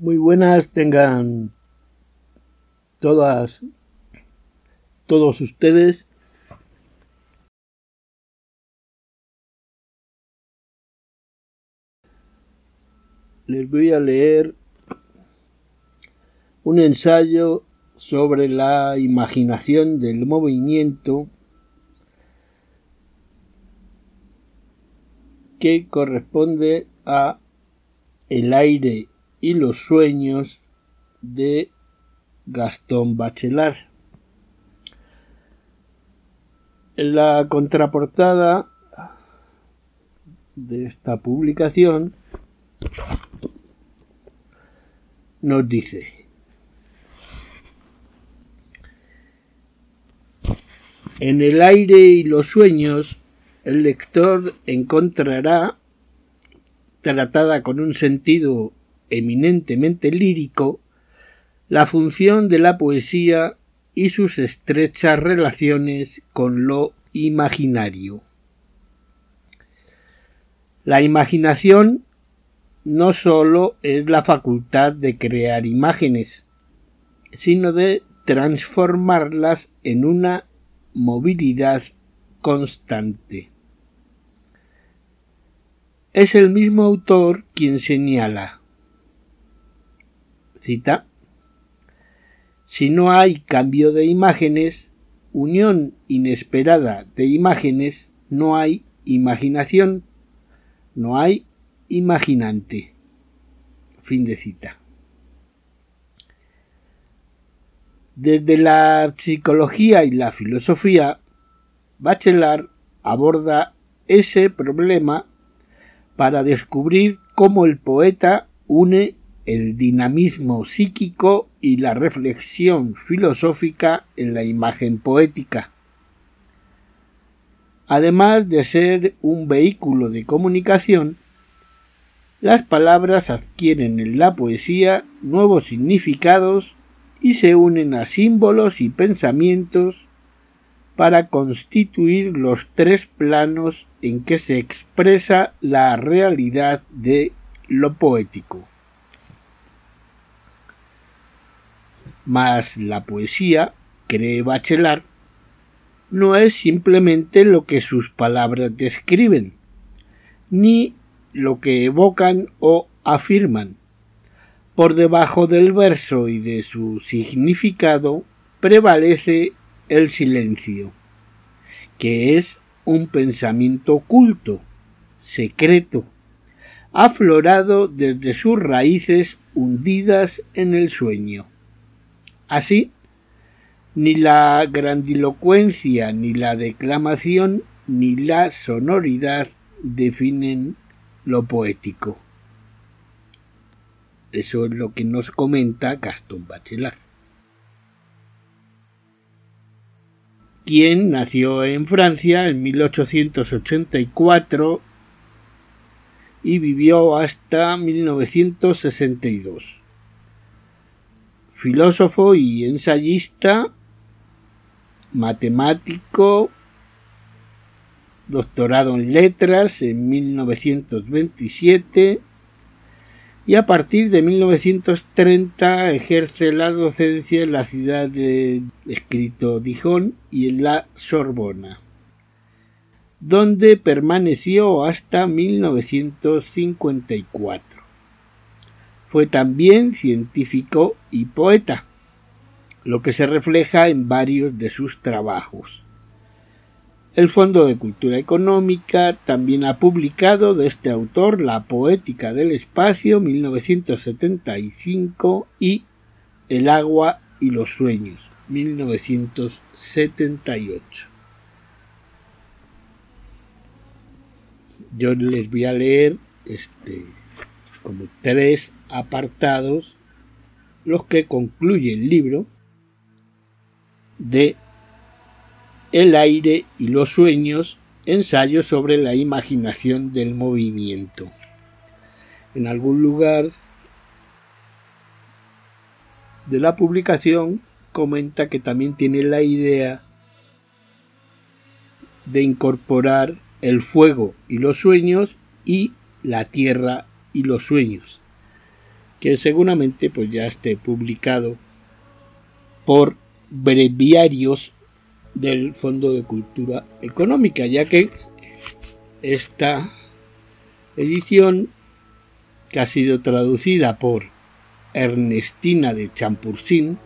Muy buenas tengan todas, todos ustedes. Les voy a leer un ensayo sobre la imaginación del movimiento que corresponde a el aire y los sueños de Gastón Bachelard. En la contraportada de esta publicación nos dice En el aire y los sueños el lector encontrará tratada con un sentido eminentemente lírico, la función de la poesía y sus estrechas relaciones con lo imaginario. La imaginación no sólo es la facultad de crear imágenes, sino de transformarlas en una movilidad constante. Es el mismo autor quien señala cita Si no hay cambio de imágenes, unión inesperada de imágenes, no hay imaginación, no hay imaginante. Fin de cita. Desde la psicología y la filosofía, Bachelard aborda ese problema para descubrir cómo el poeta une el dinamismo psíquico y la reflexión filosófica en la imagen poética. Además de ser un vehículo de comunicación, las palabras adquieren en la poesía nuevos significados y se unen a símbolos y pensamientos para constituir los tres planos en que se expresa la realidad de lo poético. Mas la poesía, cree Bachelard, no es simplemente lo que sus palabras describen, ni lo que evocan o afirman. Por debajo del verso y de su significado prevalece el silencio, que es un pensamiento oculto, secreto, aflorado desde sus raíces hundidas en el sueño. Así, ni la grandilocuencia, ni la declamación, ni la sonoridad definen lo poético. Eso es lo que nos comenta Gastón Bachelard. quien nació en Francia en 1884 y vivió hasta 1962. Filósofo y ensayista, matemático, doctorado en letras en 1927 y a partir de 1930 ejerce la docencia en la ciudad de escrito Dijon y en la Sorbona, donde permaneció hasta 1954. Fue también científico y poeta, lo que se refleja en varios de sus trabajos. El Fondo de Cultura Económica también ha publicado de este autor La Poética del Espacio 1975 y El agua y los sueños 1978. Yo les voy a leer este como tres apartados los que concluye el libro de el aire y los sueños, ensayo sobre la imaginación del movimiento. En algún lugar de la publicación comenta que también tiene la idea de incorporar el fuego y los sueños y la tierra y los sueños. Que seguramente pues ya esté publicado por breviarios del Fondo de Cultura Económica, ya que esta edición que ha sido traducida por Ernestina de Champursin.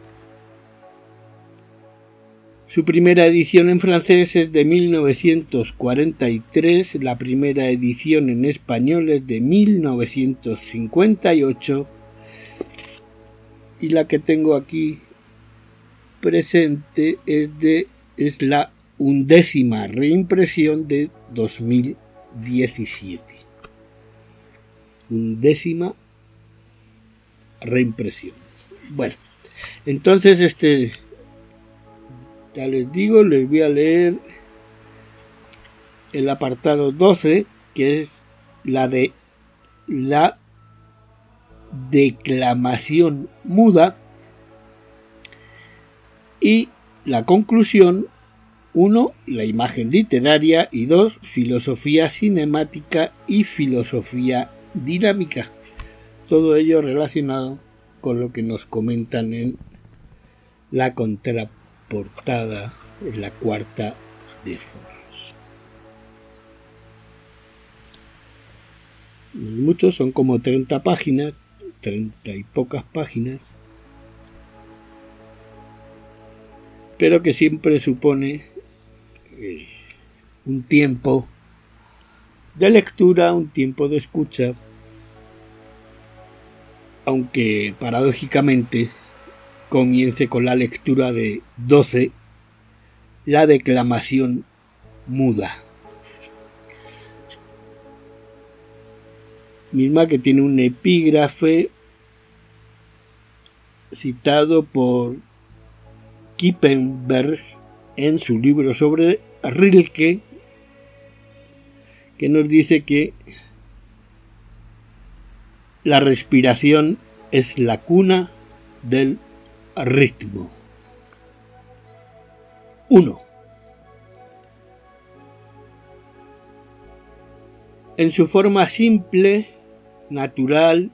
Su primera edición en francés es de 1943, la primera edición en español es de 1958 y la que tengo aquí presente es de es la undécima reimpresión de 2017 undécima reimpresión. Bueno, entonces este, ya les digo, les voy a leer el apartado 12, que es la de la declamación muda y la conclusión 1. La imagen literaria y 2. Filosofía cinemática y filosofía dinámica. Todo ello relacionado con lo que nos comentan en la contraportada, en la cuarta de foros. Muchos son como 30 páginas, 30 y pocas páginas, pero que siempre supone eh, un tiempo de lectura, un tiempo de escucha, aunque paradójicamente comience con la lectura de 12, la declamación muda. Misma que tiene un epígrafe citado por Kippenberg en su libro sobre Rilke, que nos dice que la respiración es la cuna del ritmo. 1. En su forma simple, natural,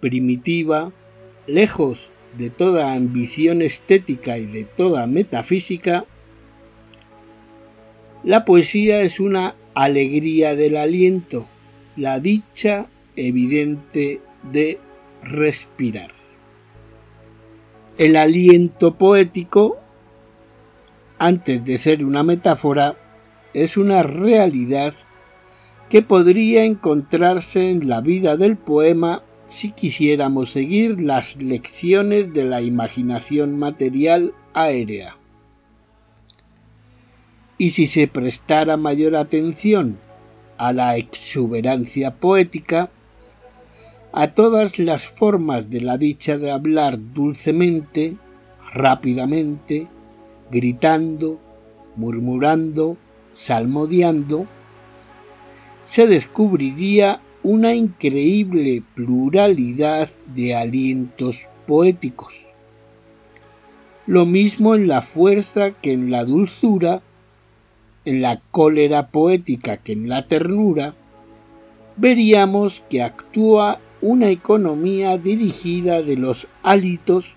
primitiva, lejos de toda ambición estética y de toda metafísica, la poesía es una alegría del aliento, la dicha evidente de respirar. El aliento poético, antes de ser una metáfora, es una realidad que podría encontrarse en la vida del poema si quisiéramos seguir las lecciones de la imaginación material aérea. Y si se prestara mayor atención a la exuberancia poética, a todas las formas de la dicha de hablar dulcemente, rápidamente, gritando, murmurando, salmodiando, se descubriría una increíble pluralidad de alientos poéticos. Lo mismo en la fuerza que en la dulzura en la cólera poética que en la ternura, veríamos que actúa una economía dirigida de los hálitos,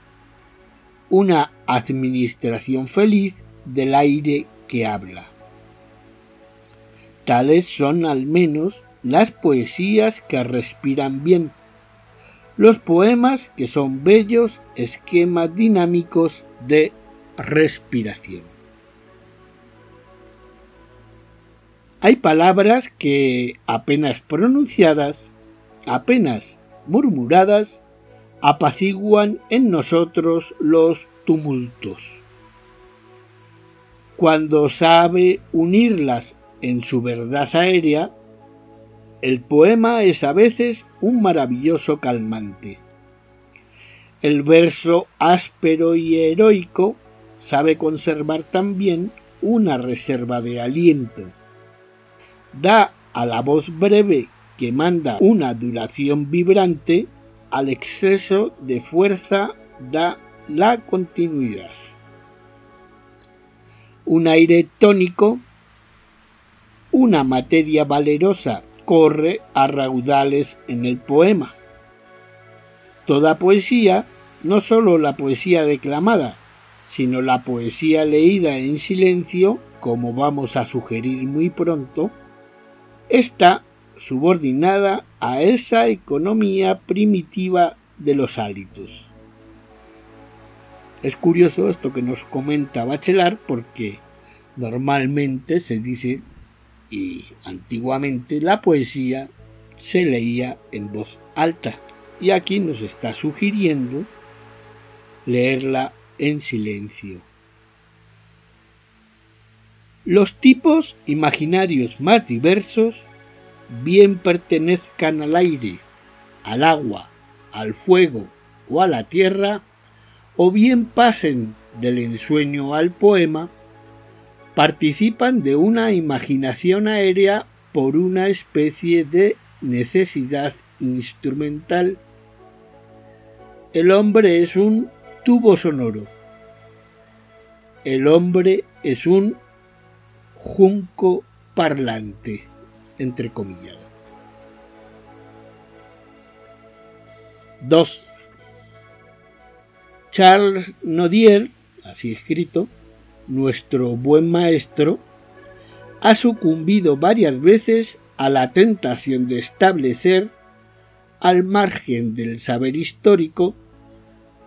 una administración feliz del aire que habla. Tales son al menos las poesías que respiran bien, los poemas que son bellos esquemas dinámicos de respiración. Hay palabras que apenas pronunciadas, apenas murmuradas, apaciguan en nosotros los tumultos. Cuando sabe unirlas en su verdad aérea, el poema es a veces un maravilloso calmante. El verso áspero y heroico sabe conservar también una reserva de aliento da a la voz breve que manda una duración vibrante, al exceso de fuerza da la continuidad. Un aire tónico, una materia valerosa corre a raudales en el poema. Toda poesía, no sólo la poesía declamada, sino la poesía leída en silencio, como vamos a sugerir muy pronto, está subordinada a esa economía primitiva de los hálitos. Es curioso esto que nos comenta Bachelard porque normalmente se dice y antiguamente la poesía se leía en voz alta y aquí nos está sugiriendo leerla en silencio. Los tipos imaginarios más diversos bien pertenezcan al aire, al agua, al fuego o a la tierra, o bien pasen del ensueño al poema, participan de una imaginación aérea por una especie de necesidad instrumental. El hombre es un tubo sonoro. El hombre es un junco parlante, entre comillas. 2. Charles Nodier, así escrito, nuestro buen maestro, ha sucumbido varias veces a la tentación de establecer, al margen del saber histórico,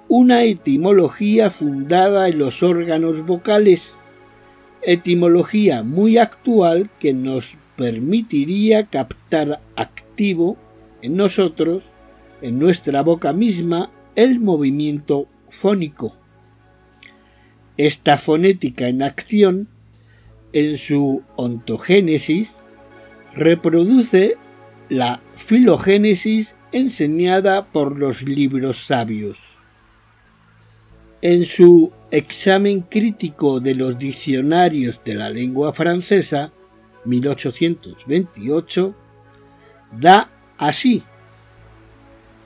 una etimología fundada en los órganos vocales, etimología muy actual que nos permitiría captar activo en nosotros en nuestra boca misma el movimiento fónico. Esta fonética en acción, en su ontogénesis, reproduce la filogénesis enseñada por los libros sabios. En su examen crítico de los diccionarios de la lengua francesa, 1828, da así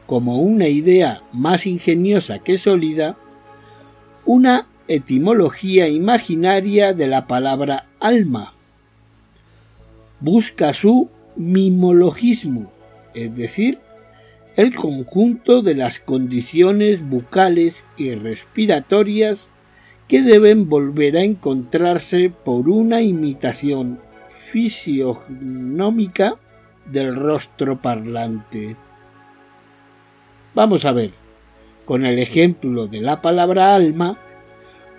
como una idea más ingeniosa que sólida, una etimología imaginaria de la palabra alma. Busca su mimologismo, es decir, el conjunto de las condiciones bucales y respiratorias que deben volver a encontrarse por una imitación fisionómica del rostro parlante. Vamos a ver, con el ejemplo de la palabra alma,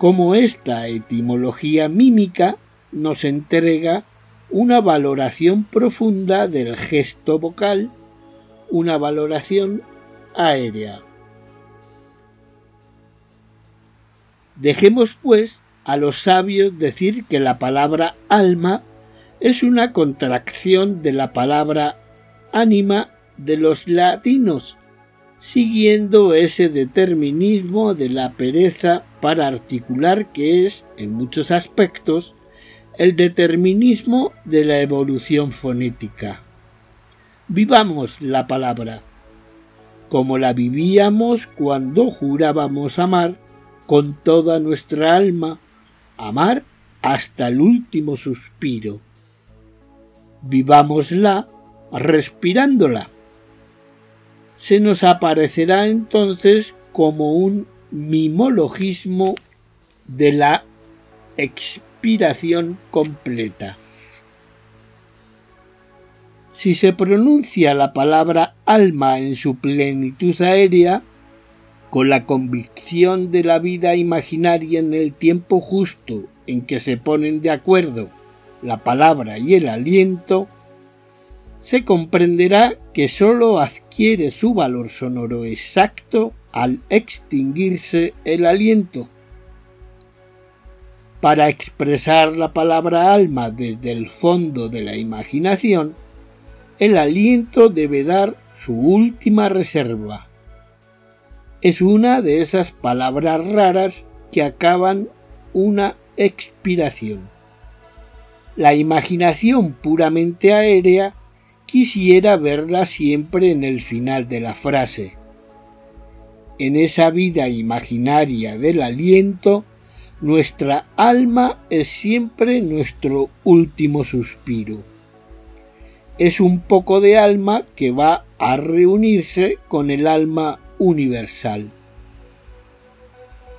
cómo esta etimología mímica nos entrega una valoración profunda del gesto vocal, una valoración aérea. Dejemos, pues, a los sabios decir que la palabra alma es una contracción de la palabra ánima de los latinos, siguiendo ese determinismo de la pereza para articular que es, en muchos aspectos, el determinismo de la evolución fonética. Vivamos la palabra, como la vivíamos cuando jurábamos amar con toda nuestra alma, amar hasta el último suspiro. Vivámosla respirándola se nos aparecerá entonces como un mimologismo de la expiración completa. Si se pronuncia la palabra alma en su plenitud aérea, con la convicción de la vida imaginaria en el tiempo justo en que se ponen de acuerdo la palabra y el aliento, se comprenderá que sólo adquiere su valor sonoro exacto al extinguirse el aliento. Para expresar la palabra alma desde el fondo de la imaginación, el aliento debe dar su última reserva. Es una de esas palabras raras que acaban una expiración. La imaginación puramente aérea quisiera verla siempre en el final de la frase. En esa vida imaginaria del aliento, nuestra alma es siempre nuestro último suspiro. Es un poco de alma que va a reunirse con el alma universal.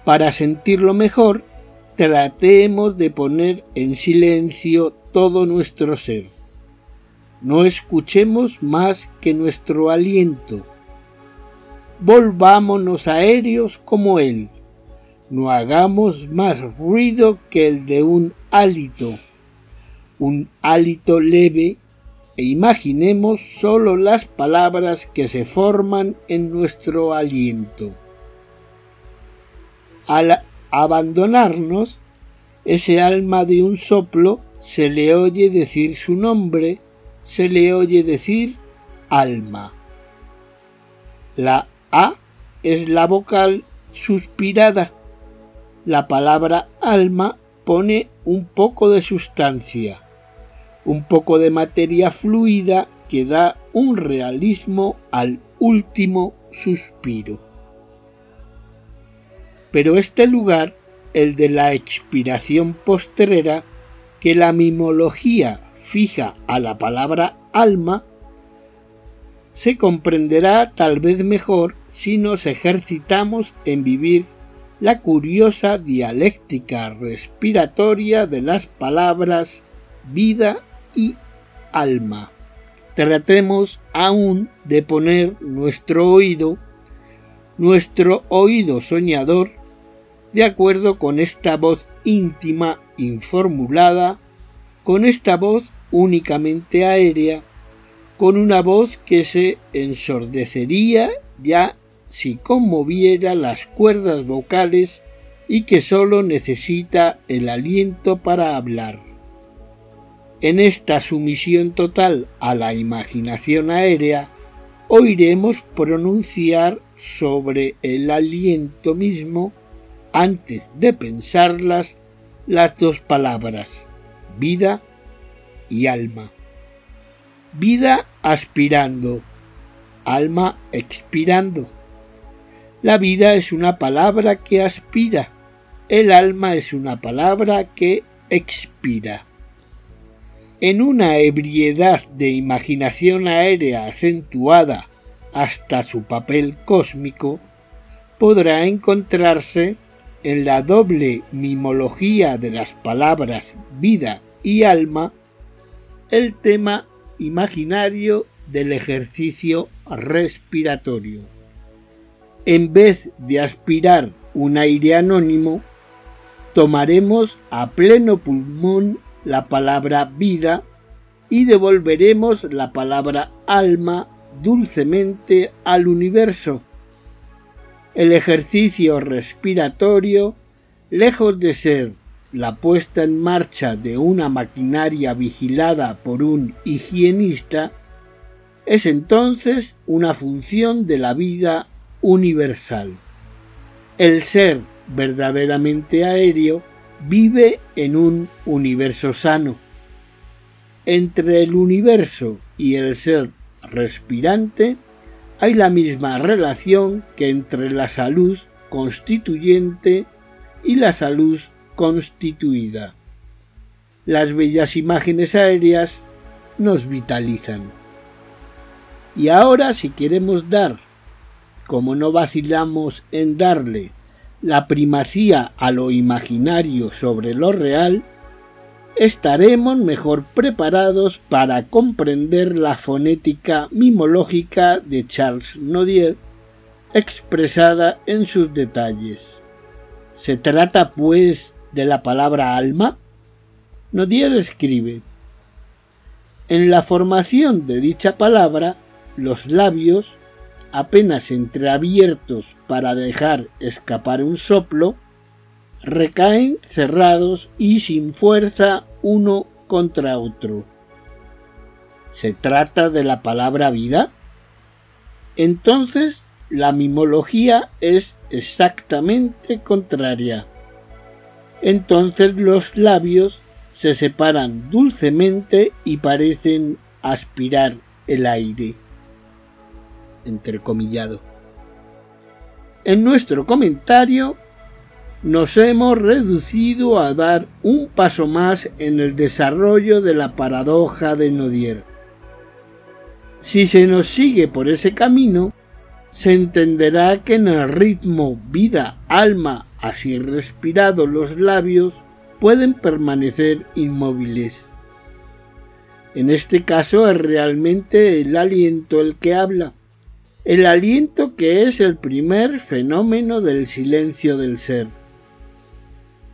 Para sentirlo mejor, tratemos de poner en silencio todo nuestro ser. No escuchemos más que nuestro aliento. Volvámonos aéreos como él. No hagamos más ruido que el de un hálito. Un hálito leve e imaginemos solo las palabras que se forman en nuestro aliento. Al abandonarnos, ese alma de un soplo se le oye decir su nombre, se le oye decir alma. La A es la vocal suspirada. La palabra alma pone un poco de sustancia, un poco de materia fluida que da un realismo al último suspiro. Pero este lugar, el de la expiración postrera, que la mimología fija a la palabra alma, se comprenderá tal vez mejor si nos ejercitamos en vivir la curiosa dialéctica respiratoria de las palabras vida y alma. Tratemos aún de poner nuestro oído, nuestro oído soñador, de acuerdo con esta voz íntima informulada, con esta voz únicamente aérea, con una voz que se ensordecería ya si conmoviera las cuerdas vocales y que sólo necesita el aliento para hablar. En esta sumisión total a la imaginación aérea, oiremos pronunciar sobre el aliento mismo, antes de pensarlas, las dos palabras, vida y alma. Vida aspirando, alma expirando. La vida es una palabra que aspira, el alma es una palabra que expira en una ebriedad de imaginación aérea acentuada hasta su papel cósmico, podrá encontrarse en la doble mimología de las palabras vida y alma el tema imaginario del ejercicio respiratorio. En vez de aspirar un aire anónimo, tomaremos a pleno pulmón la palabra vida y devolveremos la palabra alma dulcemente al universo. El ejercicio respiratorio, lejos de ser la puesta en marcha de una maquinaria vigilada por un higienista, es entonces una función de la vida universal. El ser verdaderamente aéreo vive en un universo sano. Entre el universo y el ser respirante hay la misma relación que entre la salud constituyente y la salud constituida. Las bellas imágenes aéreas nos vitalizan. Y ahora si queremos dar, como no vacilamos en darle, la primacía a lo imaginario sobre lo real, estaremos mejor preparados para comprender la fonética mimológica de Charles Nodier expresada en sus detalles. ¿Se trata, pues, de la palabra alma? Nodier escribe En la formación de dicha palabra, los labios apenas entreabiertos para dejar escapar un soplo, recaen cerrados y sin fuerza uno contra otro. ¿Se trata de la palabra vida? Entonces la mimología es exactamente contraria. Entonces los labios se separan dulcemente y parecen aspirar el aire entrecomillado. En nuestro comentario nos hemos reducido a dar un paso más en el desarrollo de la paradoja de Nodier. Si se nos sigue por ese camino, se entenderá que en el ritmo vida, alma, así respirado los labios, pueden permanecer inmóviles. En este caso es realmente el aliento el que habla, el aliento que es el primer fenómeno del silencio del ser.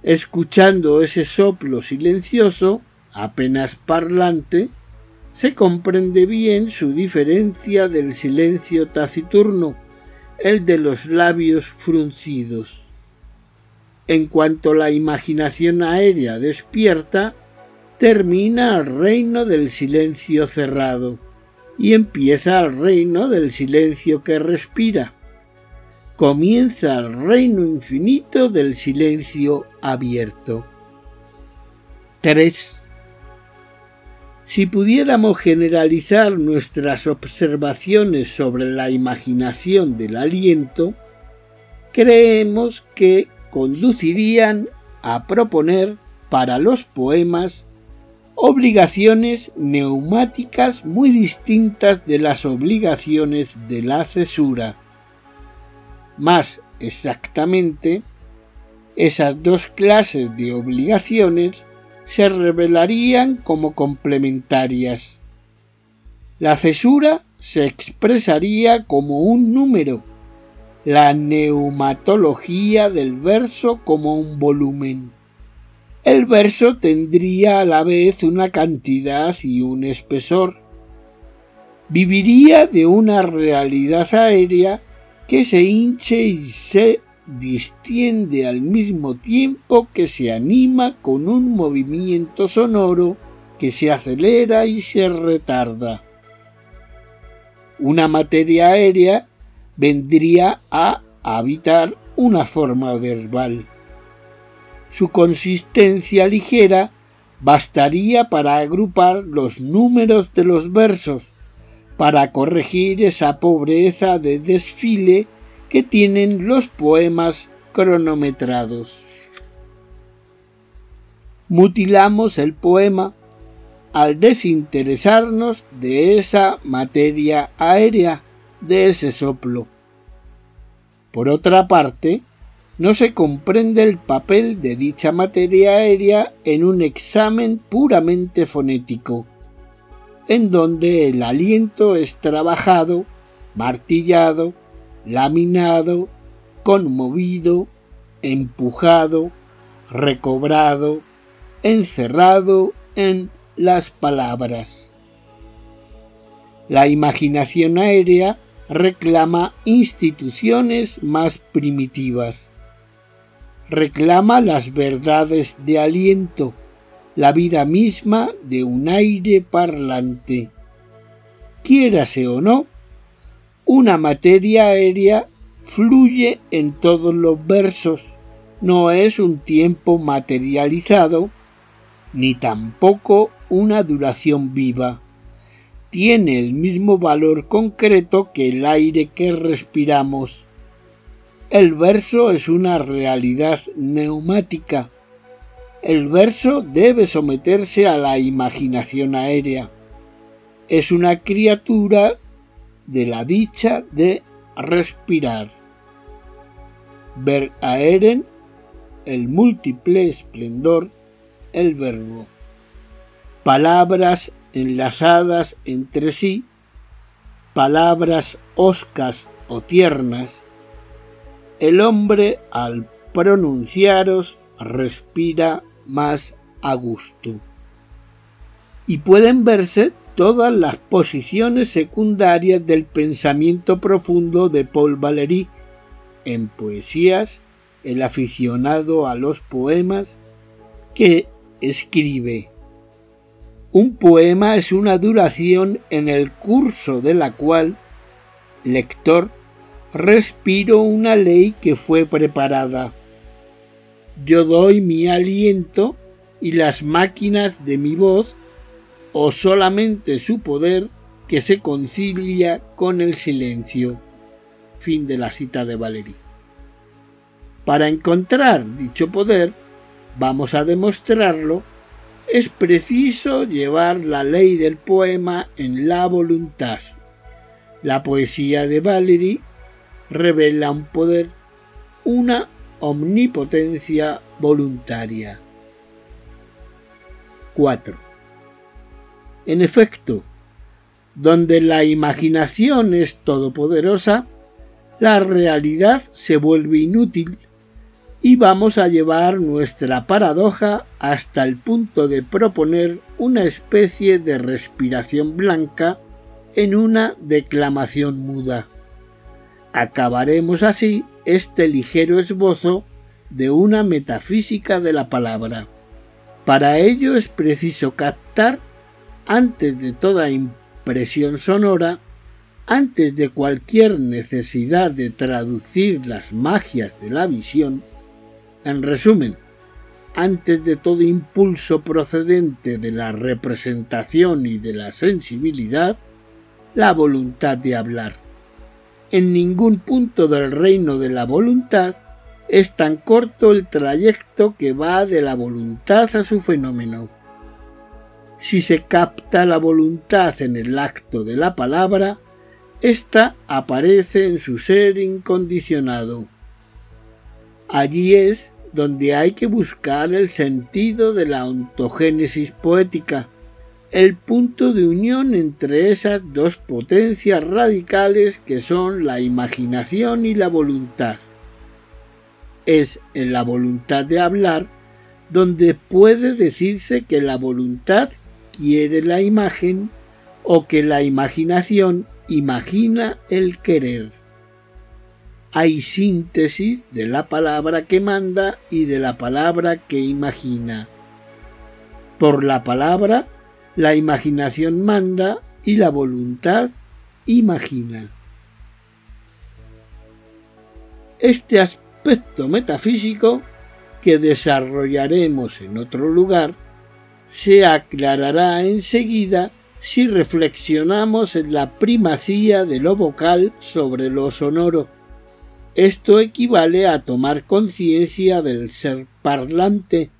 Escuchando ese soplo silencioso, apenas parlante, se comprende bien su diferencia del silencio taciturno, el de los labios fruncidos. En cuanto la imaginación aérea despierta, termina el reino del silencio cerrado y empieza el reino del silencio que respira. Comienza el reino infinito del silencio abierto. 3. Si pudiéramos generalizar nuestras observaciones sobre la imaginación del aliento, creemos que conducirían a proponer para los poemas obligaciones neumáticas muy distintas de las obligaciones de la cesura. Más exactamente, esas dos clases de obligaciones se revelarían como complementarias. La cesura se expresaría como un número, la neumatología del verso como un volumen. El verso tendría a la vez una cantidad y un espesor. Viviría de una realidad aérea que se hinche y se distiende al mismo tiempo que se anima con un movimiento sonoro que se acelera y se retarda. Una materia aérea vendría a habitar una forma verbal. Su consistencia ligera bastaría para agrupar los números de los versos, para corregir esa pobreza de desfile que tienen los poemas cronometrados. Mutilamos el poema al desinteresarnos de esa materia aérea, de ese soplo. Por otra parte, no se comprende el papel de dicha materia aérea en un examen puramente fonético, en donde el aliento es trabajado, martillado, laminado, conmovido, empujado, recobrado, encerrado en las palabras. La imaginación aérea reclama instituciones más primitivas. Reclama las verdades de aliento, la vida misma de un aire parlante. Quiérase o no, una materia aérea fluye en todos los versos, no es un tiempo materializado, ni tampoco una duración viva. Tiene el mismo valor concreto que el aire que respiramos. El verso es una realidad neumática. El verso debe someterse a la imaginación aérea. Es una criatura de la dicha de respirar. Ver aeren, el múltiple esplendor, el verbo. Palabras enlazadas entre sí, palabras oscas o tiernas, el hombre al pronunciaros respira más a gusto. Y pueden verse todas las posiciones secundarias del pensamiento profundo de Paul Valéry. En poesías, el aficionado a los poemas que escribe. Un poema es una duración en el curso de la cual, lector, respiro una ley que fue preparada. Yo doy mi aliento y las máquinas de mi voz o solamente su poder que se concilia con el silencio. Fin de la cita de Valery. Para encontrar dicho poder, vamos a demostrarlo, es preciso llevar la ley del poema en la voluntad. La poesía de Valery revela un poder, una omnipotencia voluntaria. 4. En efecto, donde la imaginación es todopoderosa, la realidad se vuelve inútil y vamos a llevar nuestra paradoja hasta el punto de proponer una especie de respiración blanca en una declamación muda. Acabaremos así este ligero esbozo de una metafísica de la palabra. Para ello es preciso captar, antes de toda impresión sonora, antes de cualquier necesidad de traducir las magias de la visión, en resumen, antes de todo impulso procedente de la representación y de la sensibilidad, la voluntad de hablar. En ningún punto del reino de la voluntad es tan corto el trayecto que va de la voluntad a su fenómeno. Si se capta la voluntad en el acto de la palabra, ésta aparece en su ser incondicionado. Allí es donde hay que buscar el sentido de la ontogénesis poética, el punto de unión entre esas dos potencias radicales que son la imaginación y la voluntad es en la voluntad de hablar donde puede decirse que la voluntad quiere la imagen o que la imaginación imagina el querer. Hay síntesis de la palabra que manda y de la palabra que imagina. Por la palabra, la imaginación manda y la voluntad imagina. Este aspecto metafísico que desarrollaremos en otro lugar se aclarará enseguida si reflexionamos en la primacía de lo vocal sobre lo sonoro. Esto equivale a tomar conciencia del ser parlante,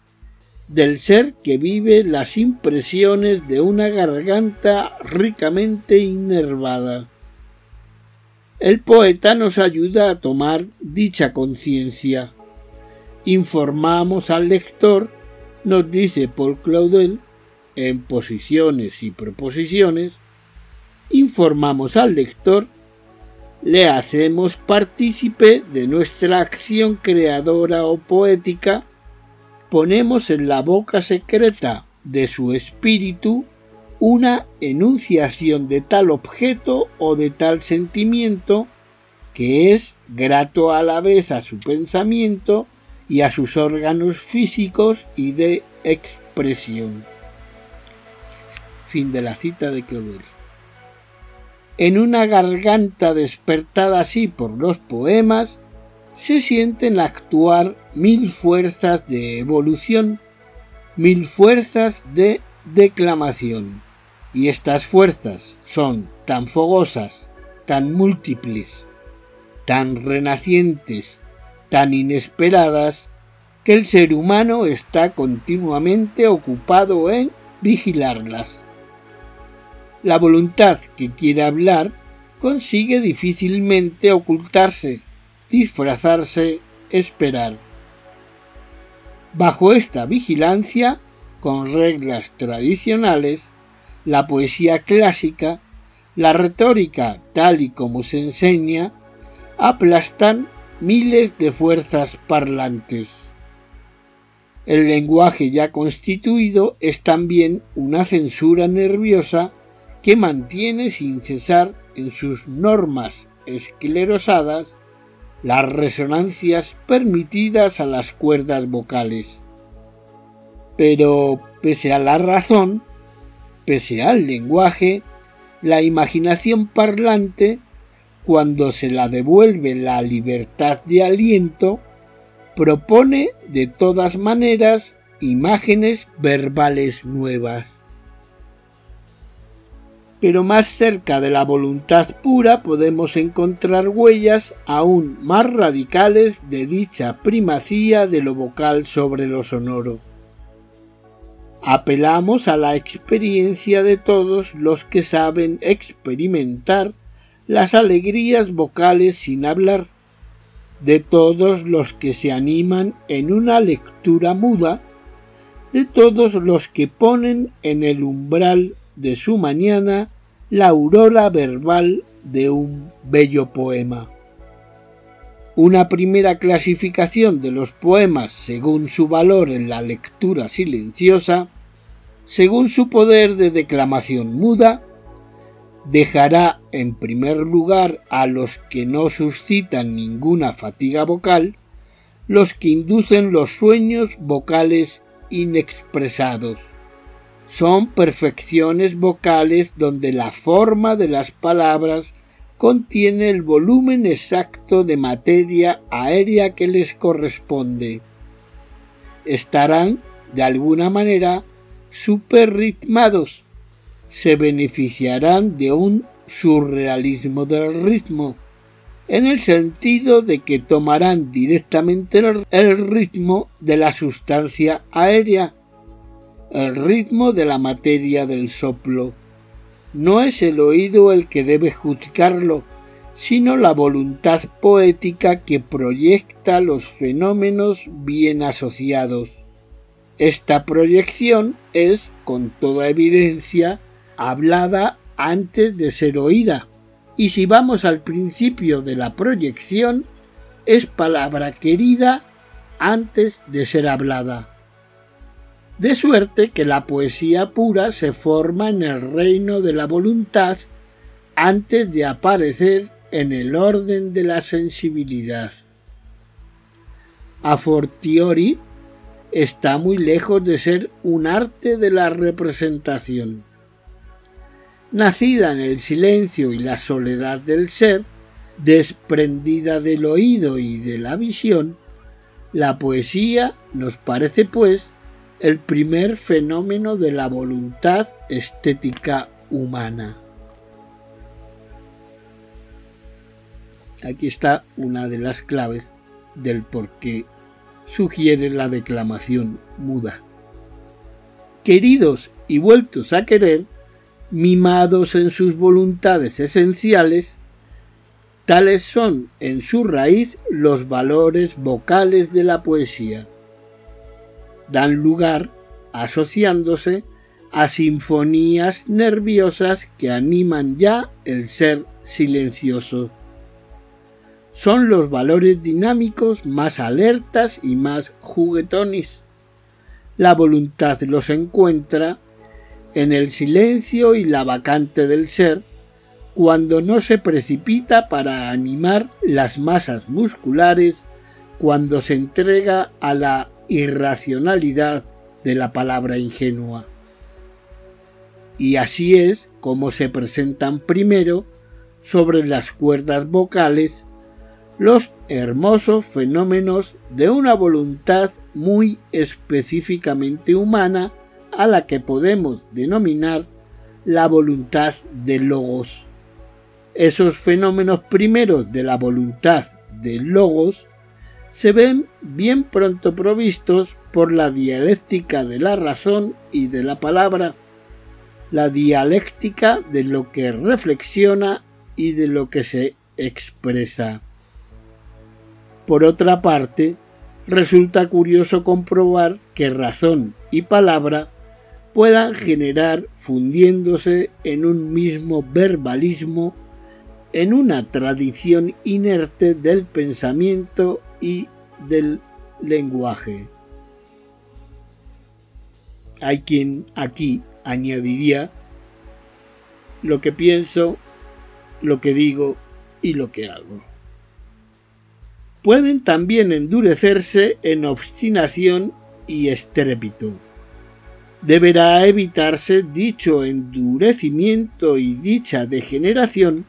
del ser que vive las impresiones de una garganta ricamente inervada. El poeta nos ayuda a tomar dicha conciencia. Informamos al lector, nos dice Paul Claudel, en posiciones y proposiciones, informamos al lector, le hacemos partícipe de nuestra acción creadora o poética, ponemos en la boca secreta de su espíritu una enunciación de tal objeto o de tal sentimiento que es grato a la vez a su pensamiento y a sus órganos físicos y de expresión. Fin de la cita de Claudel. En una garganta despertada así por los poemas, se sienten actuar mil fuerzas de evolución, mil fuerzas de declamación. Y estas fuerzas son tan fogosas, tan múltiples, tan renacientes, tan inesperadas, que el ser humano está continuamente ocupado en vigilarlas. La voluntad que quiere hablar consigue difícilmente ocultarse, disfrazarse, esperar. Bajo esta vigilancia, con reglas tradicionales, la poesía clásica, la retórica tal y como se enseña, aplastan miles de fuerzas parlantes. El lenguaje ya constituido es también una censura nerviosa que mantiene sin cesar en sus normas esclerosadas las resonancias permitidas a las cuerdas vocales. Pero, pese a la razón, pese al lenguaje, la imaginación parlante, cuando se la devuelve la libertad de aliento, propone de todas maneras imágenes verbales nuevas. Pero más cerca de la voluntad pura podemos encontrar huellas aún más radicales de dicha primacía de lo vocal sobre lo sonoro. Apelamos a la experiencia de todos los que saben experimentar las alegrías vocales sin hablar, de todos los que se animan en una lectura muda, de todos los que ponen en el umbral de su mañana la aurora verbal de un bello poema. Una primera clasificación de los poemas según su valor en la lectura silenciosa, según su poder de declamación muda, dejará en primer lugar a los que no suscitan ninguna fatiga vocal, los que inducen los sueños vocales inexpresados. Son perfecciones vocales donde la forma de las palabras contiene el volumen exacto de materia aérea que les corresponde. Estarán, de alguna manera, superritmados. Se beneficiarán de un surrealismo del ritmo, en el sentido de que tomarán directamente el ritmo de la sustancia aérea, el ritmo de la materia del soplo. No es el oído el que debe juzgarlo, sino la voluntad poética que proyecta los fenómenos bien asociados. Esta proyección es, con toda evidencia, hablada antes de ser oída, y si vamos al principio de la proyección, es palabra querida antes de ser hablada. De suerte que la poesía pura se forma en el reino de la voluntad antes de aparecer en el orden de la sensibilidad. A fortiori, está muy lejos de ser un arte de la representación. Nacida en el silencio y la soledad del ser, desprendida del oído y de la visión, la poesía nos parece, pues, el primer fenómeno de la voluntad estética humana. Aquí está una de las claves del por qué sugiere la declamación muda. Queridos y vueltos a querer, mimados en sus voluntades esenciales, tales son en su raíz los valores vocales de la poesía dan lugar, asociándose, a sinfonías nerviosas que animan ya el ser silencioso. Son los valores dinámicos más alertas y más juguetones. La voluntad los encuentra en el silencio y la vacante del ser, cuando no se precipita para animar las masas musculares, cuando se entrega a la irracionalidad de la palabra ingenua. Y así es como se presentan primero sobre las cuerdas vocales los hermosos fenómenos de una voluntad muy específicamente humana a la que podemos denominar la voluntad de logos. Esos fenómenos primeros de la voluntad de logos se ven bien pronto provistos por la dialéctica de la razón y de la palabra, la dialéctica de lo que reflexiona y de lo que se expresa. Por otra parte, resulta curioso comprobar que razón y palabra puedan generar fundiéndose en un mismo verbalismo en una tradición inerte del pensamiento y del lenguaje. Hay quien aquí añadiría lo que pienso, lo que digo y lo que hago. Pueden también endurecerse en obstinación y estrépito. Deberá evitarse dicho endurecimiento y dicha degeneración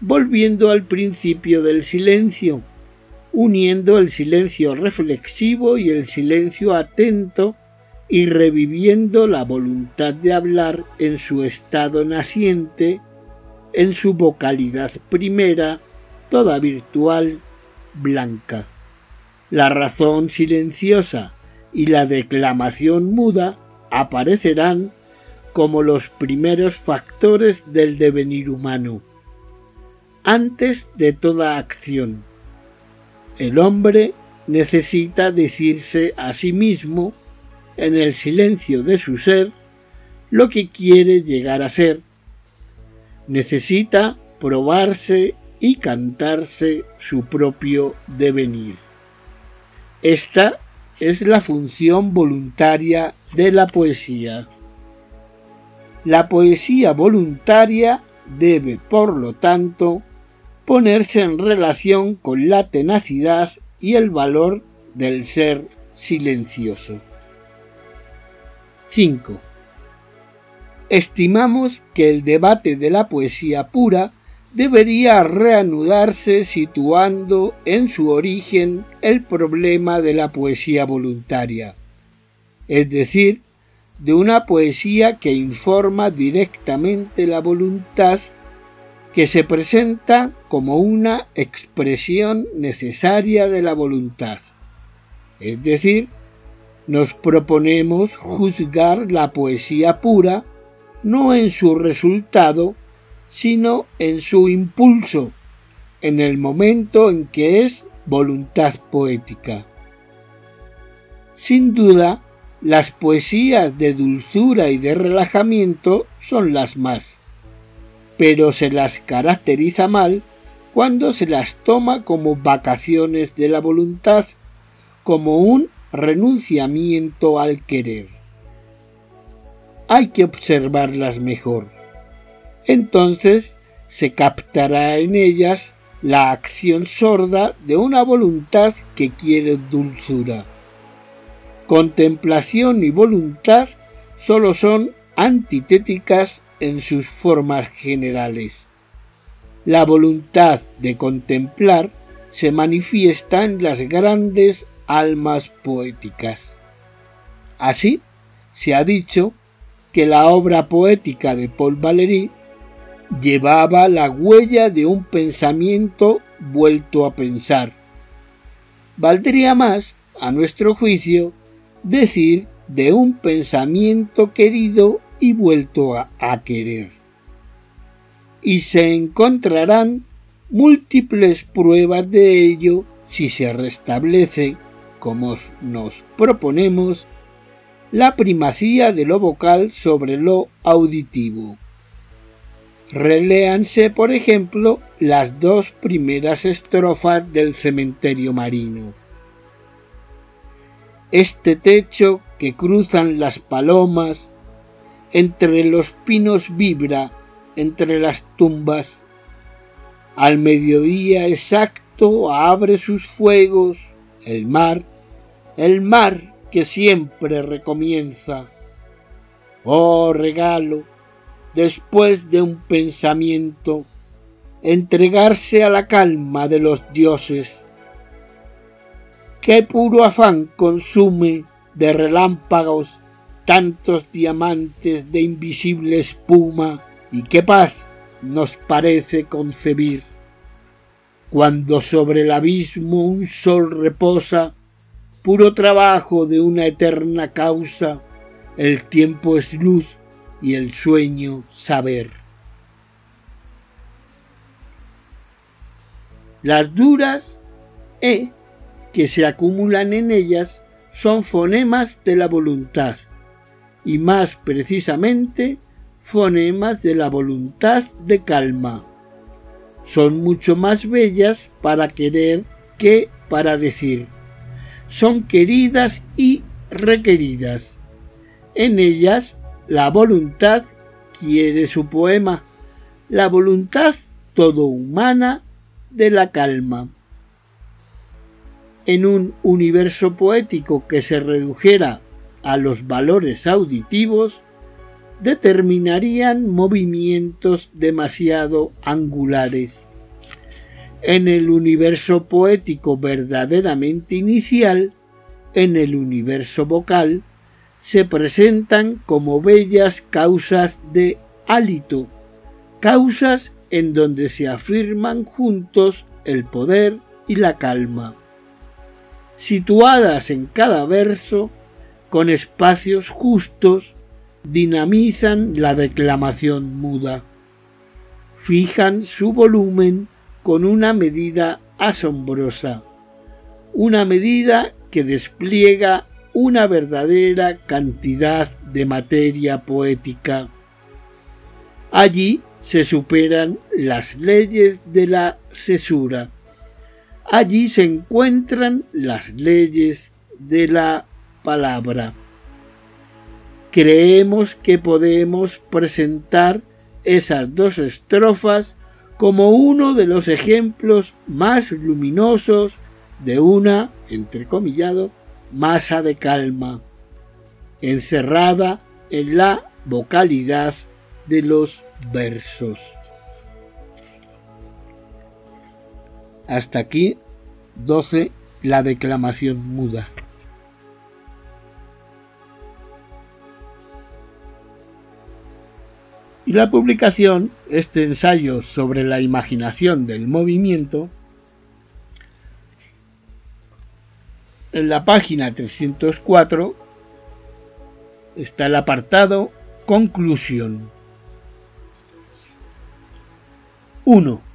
volviendo al principio del silencio, uniendo el silencio reflexivo y el silencio atento y reviviendo la voluntad de hablar en su estado naciente, en su vocalidad primera, toda virtual, blanca. La razón silenciosa y la declamación muda aparecerán como los primeros factores del devenir humano antes de toda acción. El hombre necesita decirse a sí mismo, en el silencio de su ser, lo que quiere llegar a ser. Necesita probarse y cantarse su propio devenir. Esta es la función voluntaria de la poesía. La poesía voluntaria debe, por lo tanto, ponerse en relación con la tenacidad y el valor del ser silencioso. 5. Estimamos que el debate de la poesía pura debería reanudarse situando en su origen el problema de la poesía voluntaria, es decir, de una poesía que informa directamente la voluntad que se presenta como una expresión necesaria de la voluntad. Es decir, nos proponemos juzgar la poesía pura no en su resultado, sino en su impulso, en el momento en que es voluntad poética. Sin duda, las poesías de dulzura y de relajamiento son las más pero se las caracteriza mal cuando se las toma como vacaciones de la voluntad, como un renunciamiento al querer. Hay que observarlas mejor. Entonces se captará en ellas la acción sorda de una voluntad que quiere dulzura. Contemplación y voluntad solo son antitéticas en sus formas generales. La voluntad de contemplar se manifiesta en las grandes almas poéticas. Así, se ha dicho que la obra poética de Paul Valéry llevaba la huella de un pensamiento vuelto a pensar. Valdría más, a nuestro juicio, decir de un pensamiento querido y vuelto a, querer. Y se encontrarán múltiples pruebas de ello si se restablece, como nos proponemos, la primacía de lo vocal sobre lo auditivo. Reléanse, por ejemplo, las dos primeras estrofas del cementerio marino. Este techo que cruzan las palomas entre los pinos vibra, entre las tumbas. Al mediodía exacto abre sus fuegos el mar, el mar que siempre recomienza. Oh regalo, después de un pensamiento, entregarse a la calma de los dioses. Qué puro afán consume de relámpagos tantos diamantes de invisible espuma y qué paz nos parece concebir. Cuando sobre el abismo un sol reposa, puro trabajo de una eterna causa, el tiempo es luz y el sueño saber. Las duras E que se acumulan en ellas son fonemas de la voluntad, y más precisamente fonemas de la voluntad de calma. Son mucho más bellas para querer que para decir. Son queridas y requeridas. En ellas la voluntad quiere su poema, la voluntad todo humana de la calma. En un universo poético que se redujera a los valores auditivos determinarían movimientos demasiado angulares. En el universo poético verdaderamente inicial, en el universo vocal, se presentan como bellas causas de hálito, causas en donde se afirman juntos el poder y la calma. Situadas en cada verso, con espacios justos, dinamizan la declamación muda. fijan su volumen con una medida asombrosa, una medida que despliega una verdadera cantidad de materia poética. Allí se superan las leyes de la cesura. Allí se encuentran las leyes de la palabra. Creemos que podemos presentar esas dos estrofas como uno de los ejemplos más luminosos de una, entrecomillado, masa de calma, encerrada en la vocalidad de los versos. Hasta aquí 12. La declamación muda. Y la publicación, este ensayo sobre la imaginación del movimiento, en la página 304 está el apartado Conclusión. 1.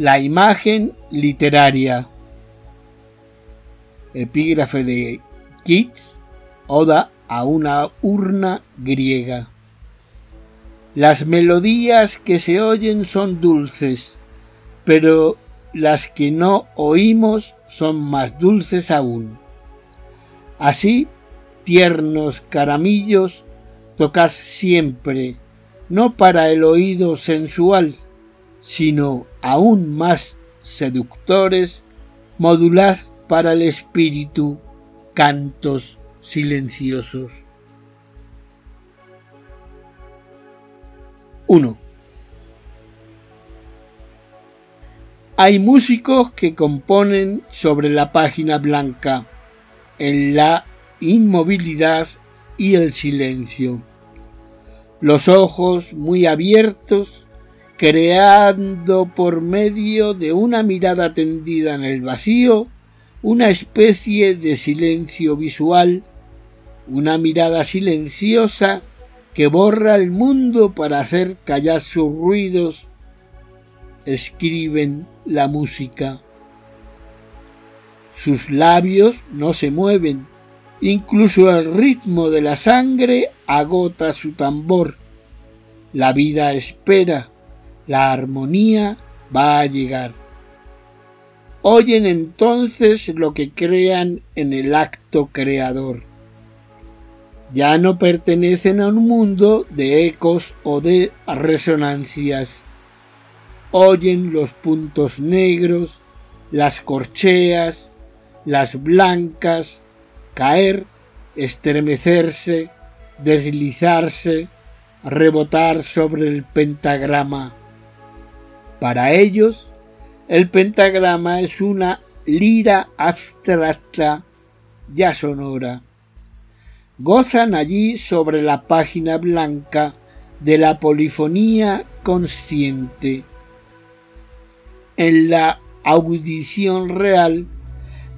La imagen literaria. Epígrafe de Keats, Oda a una urna griega. Las melodías que se oyen son dulces, pero las que no oímos son más dulces aún. Así, tiernos caramillos, tocad siempre, no para el oído sensual, sino aún más seductores, modulad para el espíritu cantos silenciosos. 1. Hay músicos que componen sobre la página blanca, en la inmovilidad y el silencio. Los ojos muy abiertos, creando por medio de una mirada tendida en el vacío una especie de silencio visual, una mirada silenciosa que borra el mundo para hacer callar sus ruidos, escriben la música. Sus labios no se mueven, incluso el ritmo de la sangre agota su tambor. La vida espera, la armonía va a llegar. Oyen entonces lo que crean en el acto creador ya no pertenecen a un mundo de ecos o de resonancias. Oyen los puntos negros, las corcheas, las blancas, caer, estremecerse, deslizarse, rebotar sobre el pentagrama. Para ellos, el pentagrama es una lira abstracta ya sonora gozan allí sobre la página blanca de la polifonía consciente. En la audición real,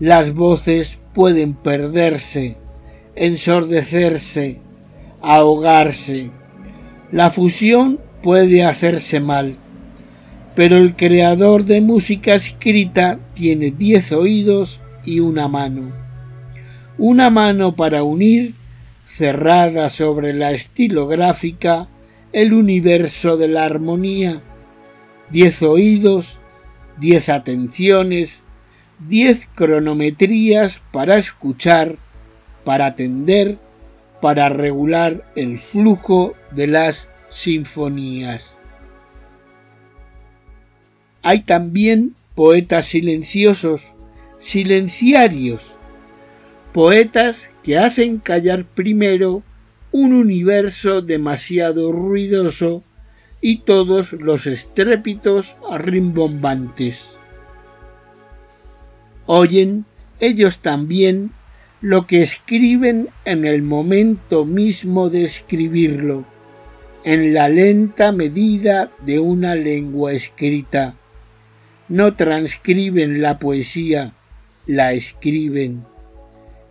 las voces pueden perderse, ensordecerse, ahogarse. La fusión puede hacerse mal, pero el creador de música escrita tiene diez oídos y una mano. Una mano para unir cerrada sobre la estilográfica el universo de la armonía, diez oídos, diez atenciones, diez cronometrías para escuchar, para atender, para regular el flujo de las sinfonías. Hay también poetas silenciosos, silenciarios, poetas que hacen callar primero un universo demasiado ruidoso y todos los estrépitos rimbombantes. Oyen ellos también lo que escriben en el momento mismo de escribirlo, en la lenta medida de una lengua escrita. No transcriben la poesía, la escriben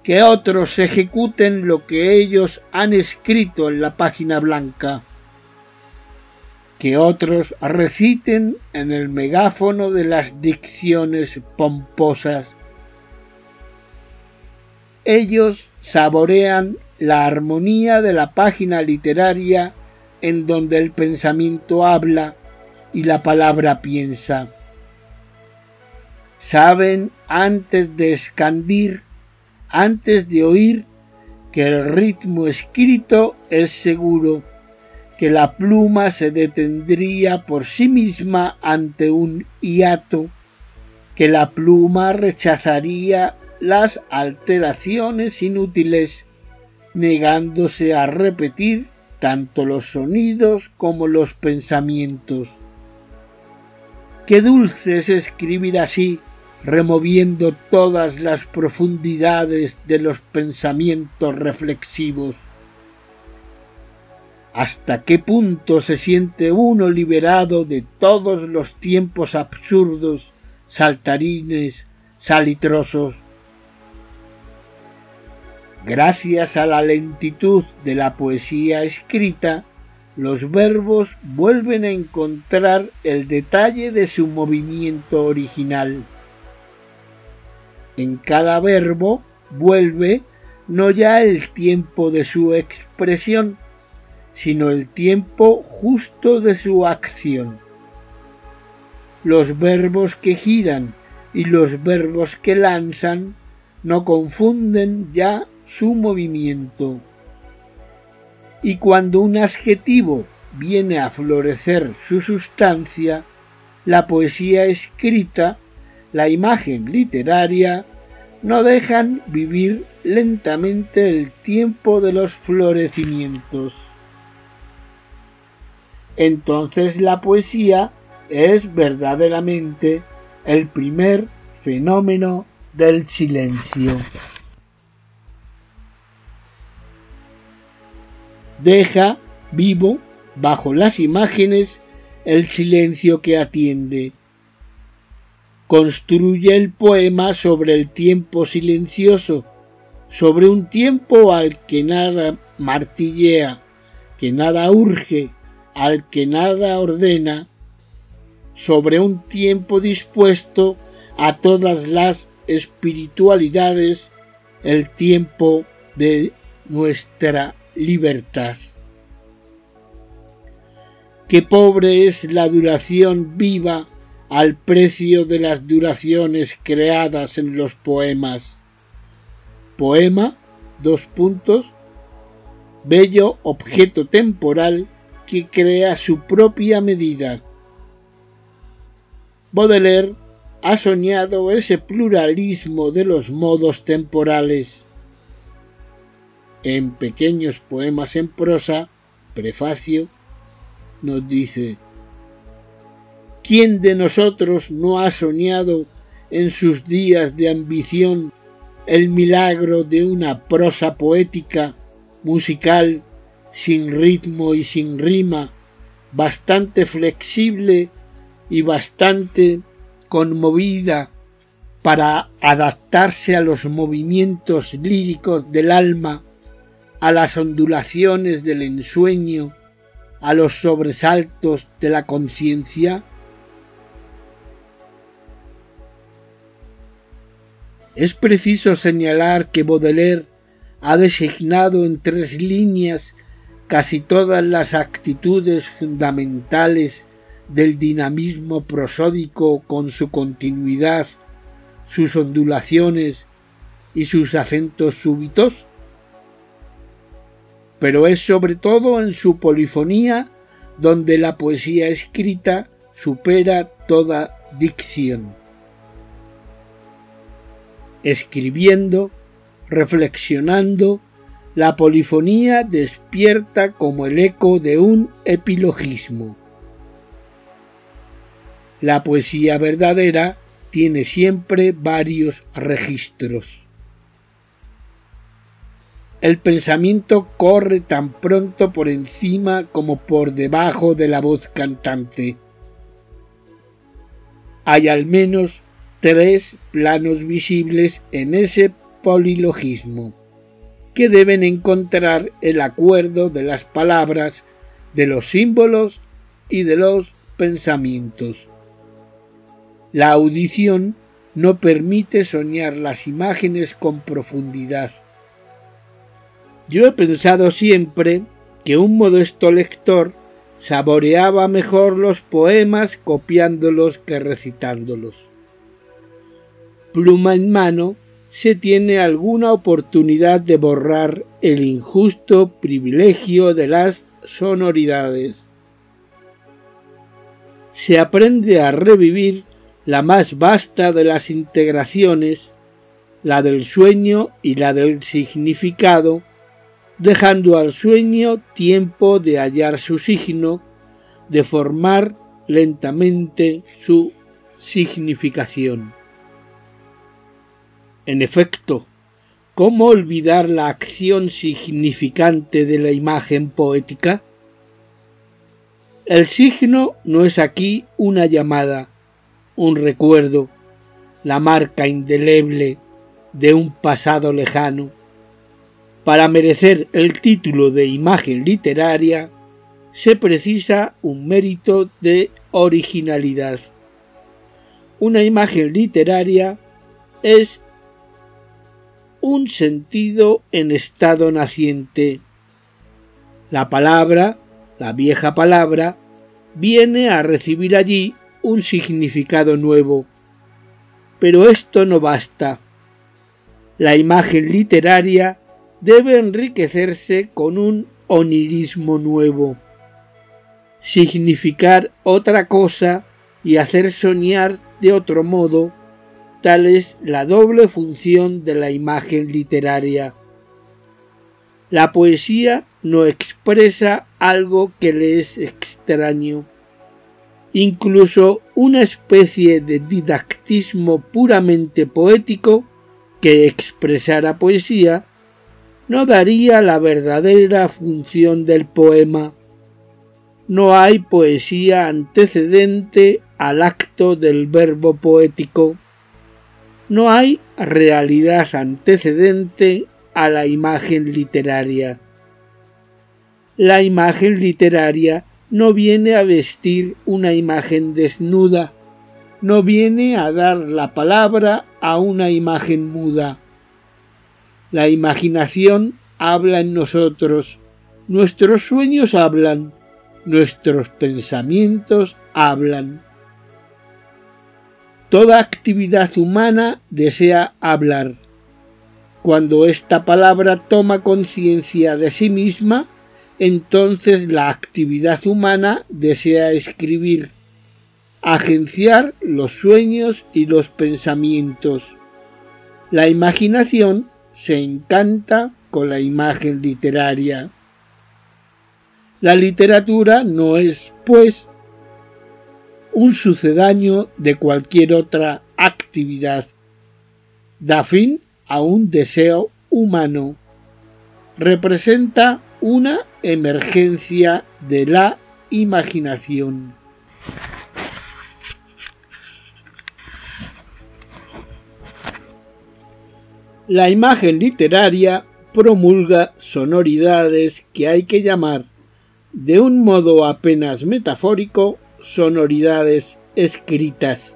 que otros ejecuten lo que ellos han escrito en la página blanca. que otros reciten en el megáfono de las dicciones pomposas. Ellos saborean la armonía de la página literaria en donde el pensamiento habla y la palabra piensa. Saben antes de escandir, antes de oír, que el ritmo escrito es seguro que la pluma se detendría por sí misma ante un hiato, que la pluma rechazaría las alteraciones inútiles, negándose a repetir tanto los sonidos como los pensamientos. Qué dulce es escribir así, removiendo todas las profundidades de los pensamientos reflexivos hasta qué punto se siente uno liberado de todos los tiempos absurdos, saltarines, salitrosos. Gracias a la lentitud de la poesía escrita, los verbos vuelven a encontrar el detalle de su movimiento original. En cada verbo vuelve no ya el tiempo de su expresión, sino el tiempo justo de su acción. Los verbos que giran y los verbos que lanzan no confunden ya su movimiento. Y cuando un adjetivo viene a florecer su sustancia, la poesía escrita, la imagen literaria, no dejan vivir lentamente el tiempo de los florecimientos entonces la poesía es verdaderamente el primer fenómeno del silencio. Deja vivo bajo las imágenes el silencio que atiende. Construye el poema sobre el tiempo silencioso, sobre un tiempo al que nada martillea, que nada urge, al que nada ordena, sobre un tiempo dispuesto a todas las espiritualidades, el tiempo de nuestra libertad. Qué pobre es la duración viva al precio de las duraciones creadas en los poemas. Poema, dos puntos, bello objeto temporal que crea su propia medida. Baudelaire ha soñado ese pluralismo de los modos temporales. En pequeños poemas en prosa, prefacio, nos dice, ¿quién de nosotros no ha soñado en sus días de ambición el milagro de una prosa poética, musical, sin ritmo y sin rima, bastante flexible y bastante conmovida para adaptarse a los movimientos líricos del alma, a las ondulaciones del ensueño, a los sobresaltos de la conciencia? Es preciso señalar que Baudelaire ha designado en tres líneas casi todas las actitudes fundamentales del dinamismo prosódico con su continuidad, sus ondulaciones y sus acentos súbitos? Pero es sobre todo en su polifonía donde la poesía escrita supera toda dicción. Escribiendo, reflexionando, la polifonía despierta como el eco de un epilogismo. La poesía verdadera tiene siempre varios registros. El pensamiento corre tan pronto por encima como por debajo de la voz cantante. Hay al menos tres planos visibles en ese polilogismo que deben encontrar el acuerdo de las palabras, de los símbolos y de los pensamientos. La audición no permite soñar las imágenes con profundidad. Yo he pensado siempre que un modesto lector saboreaba mejor los poemas copiándolos que recitándolos. Pluma en mano, se tiene alguna oportunidad de borrar el injusto privilegio de las sonoridades. Se aprende a revivir la más vasta de las integraciones, la del sueño y la del significado, dejando al sueño tiempo de hallar su signo, de formar lentamente su significación. En efecto, ¿cómo olvidar la acción significante de la imagen poética? El signo no es aquí una llamada, un recuerdo, la marca indeleble de un pasado lejano, para merecer el título de imagen literaria se precisa un mérito de originalidad. Una imagen literaria es un sentido en estado naciente. La palabra, la vieja palabra, viene a recibir allí un significado nuevo. Pero esto no basta. La imagen literaria debe enriquecerse con un onirismo nuevo, significar otra cosa y hacer soñar de otro modo, la doble función de la imagen literaria. La poesía no expresa algo que le es extraño. Incluso una especie de didactismo puramente poético que expresara poesía no daría la verdadera función del poema. No hay poesía antecedente al acto del verbo poético. No hay realidad antecedente a la imagen literaria. La imagen literaria no viene a vestir una imagen desnuda, no viene a dar la palabra a una imagen muda. La imaginación habla en nosotros, nuestros sueños hablan, nuestros pensamientos hablan. Toda actividad humana desea hablar. Cuando esta palabra toma conciencia de sí misma, entonces la actividad humana desea escribir, agenciar los sueños y los pensamientos. La imaginación se encanta con la imagen literaria. La literatura no es, pues, un sucedáneo de cualquier otra actividad. Da fin a un deseo humano. Representa una emergencia de la imaginación. La imagen literaria promulga sonoridades que hay que llamar, de un modo apenas metafórico, sonoridades escritas.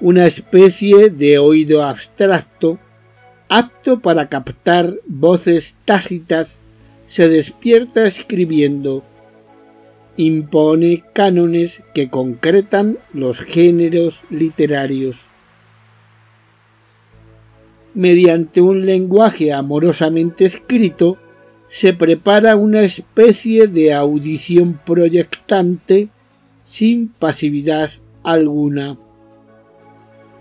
Una especie de oído abstracto, apto para captar voces tácitas, se despierta escribiendo. Impone cánones que concretan los géneros literarios mediante un lenguaje amorosamente escrito, se prepara una especie de audición proyectante sin pasividad alguna.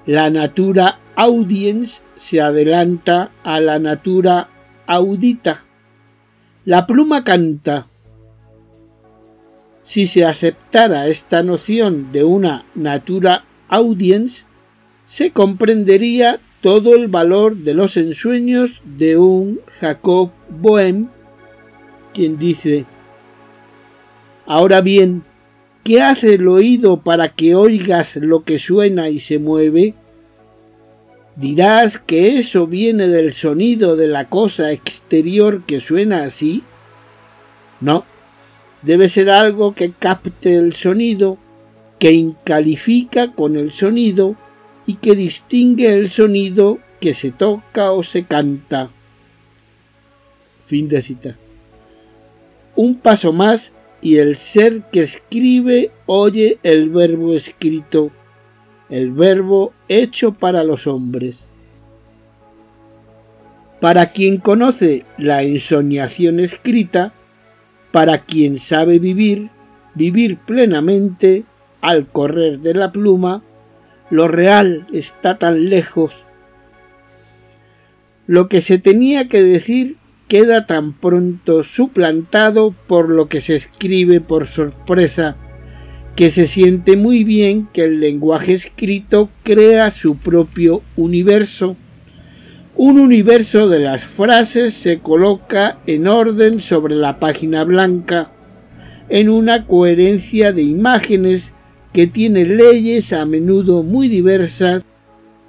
La natura audiens se adelanta a la natura audita. La pluma canta. Si se aceptara esta noción de una natura audiens, se comprendería todo el valor de los ensueños de un Jacob Bohem, quien dice, Ahora bien, ¿qué hace el oído para que oigas lo que suena y se mueve? ¿Dirás que eso viene del sonido de la cosa exterior que suena así? No, debe ser algo que capte el sonido, que incalifica con el sonido y que distingue el sonido que se toca o se canta. Fin de cita. Un paso más y el ser que escribe oye el verbo escrito, el verbo hecho para los hombres. Para quien conoce la ensoñación escrita, para quien sabe vivir, vivir plenamente al correr de la pluma, lo real está tan lejos. Lo que se tenía que decir queda tan pronto suplantado por lo que se escribe por sorpresa, que se siente muy bien que el lenguaje escrito crea su propio universo. Un universo de las frases se coloca en orden sobre la página blanca, en una coherencia de imágenes que tiene leyes a menudo muy diversas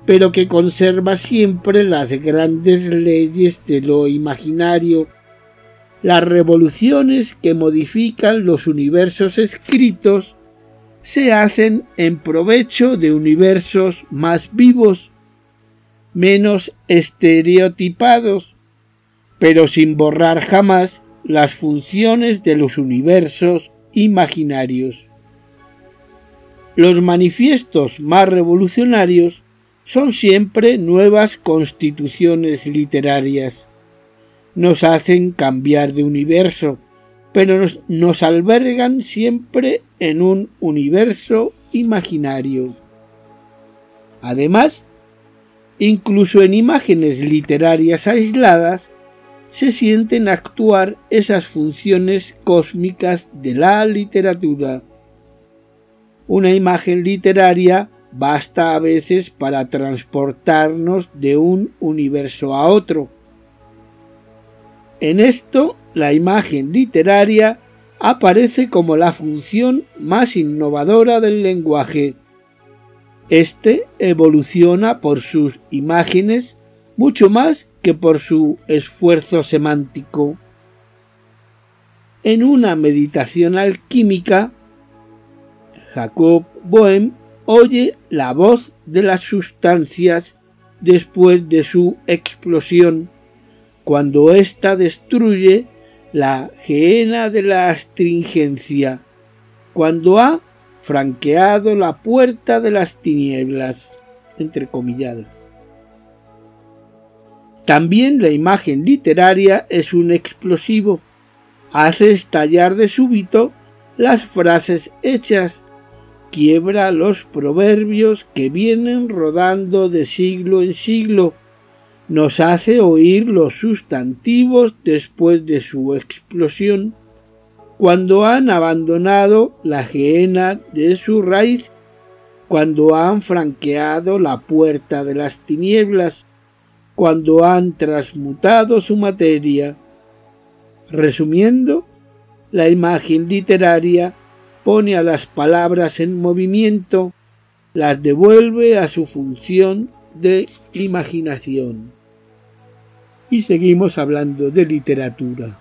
pero que conserva siempre las grandes leyes de lo imaginario, las revoluciones que modifican los universos escritos se hacen en provecho de universos más vivos, menos estereotipados, pero sin borrar jamás las funciones de los universos imaginarios. Los manifiestos más revolucionarios son siempre nuevas constituciones literarias. Nos hacen cambiar de universo, pero nos, albergan siempre en un universo imaginario. Además, incluso en imágenes literarias aisladas, se sienten actuar esas funciones cósmicas de la literatura. Una imagen literaria basta a veces para transportarnos de un universo a otro. En esto, la imagen literaria aparece como la función más innovadora del lenguaje. Este evoluciona por sus imágenes mucho más que por su esfuerzo semántico. En una meditación alquímica, Jacob Boehm oye la voz de las sustancias después de su explosión, cuando ésta destruye la geena de la astringencia, cuando ha franqueado la puerta de las tinieblas, entre comilladas. También la imagen literaria es un explosivo, hace estallar de súbito las frases hechas quiebra los proverbios que vienen rodando de siglo en siglo, nos hace oír los sustantivos después de su explosión, cuando han abandonado la gehenna de su raíz, cuando han franqueado la puerta de las tinieblas, cuando han transmutado su materia. Resumiendo, la imagen literaria pone a las palabras en movimiento, las devuelve a su función de imaginación. Y seguimos hablando de literatura.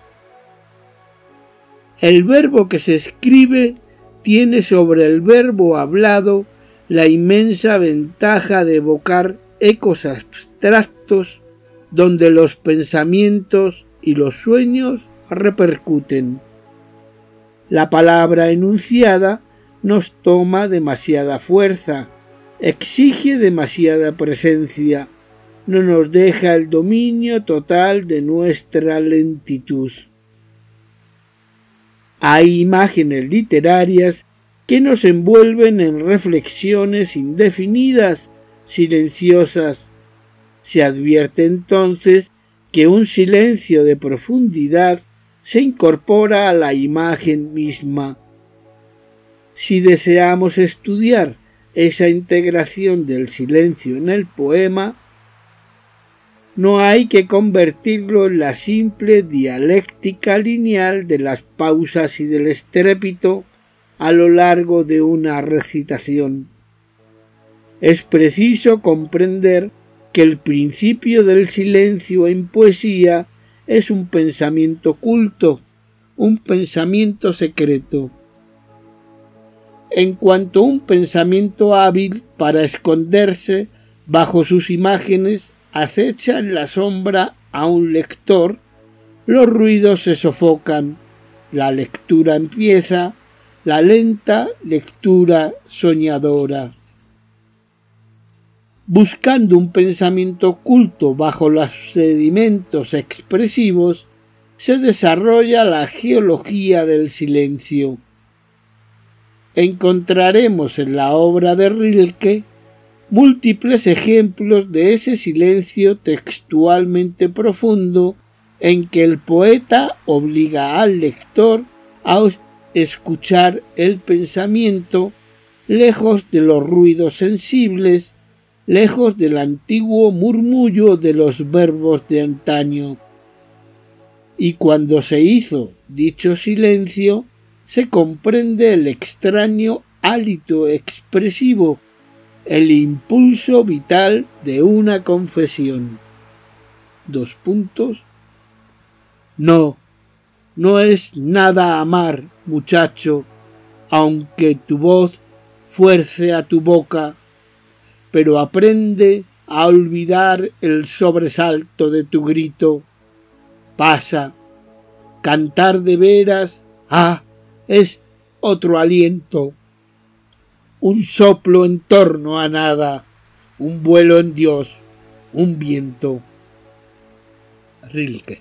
El verbo que se escribe tiene sobre el verbo hablado la inmensa ventaja de evocar ecos abstractos donde los pensamientos y los sueños repercuten. La palabra enunciada nos toma demasiada fuerza, exige demasiada presencia, no nos deja el dominio total de nuestra lentitud. Hay imágenes literarias que nos envuelven en reflexiones indefinidas, silenciosas. Se advierte entonces que un silencio de profundidad se incorpora a la imagen misma. Si deseamos estudiar esa integración del silencio en el poema, no hay que convertirlo en la simple dialéctica lineal de las pausas y del estrépito a lo largo de una recitación. Es preciso comprender que el principio del silencio en poesía es un pensamiento culto, un pensamiento secreto. En cuanto un pensamiento hábil para esconderse bajo sus imágenes acecha en la sombra a un lector, los ruidos se sofocan, la lectura empieza, la lenta lectura soñadora. Buscando un pensamiento oculto bajo los sedimentos expresivos, se desarrolla la geología del silencio. Encontraremos en la obra de Rilke múltiples ejemplos de ese silencio textualmente profundo en que el poeta obliga al lector a escuchar el pensamiento lejos de los ruidos sensibles, lejos del antiguo murmullo de los verbos de antaño. Y cuando se hizo dicho silencio, se comprende el extraño hálito expresivo, el impulso vital de una confesión. Dos puntos. No, no es nada amar, muchacho, aunque tu voz fuerce a tu boca, pero aprende a olvidar el sobresalto de tu grito. Pasa, cantar de veras, ah, es otro aliento, un soplo en torno a nada, un vuelo en Dios, un viento. Rilke.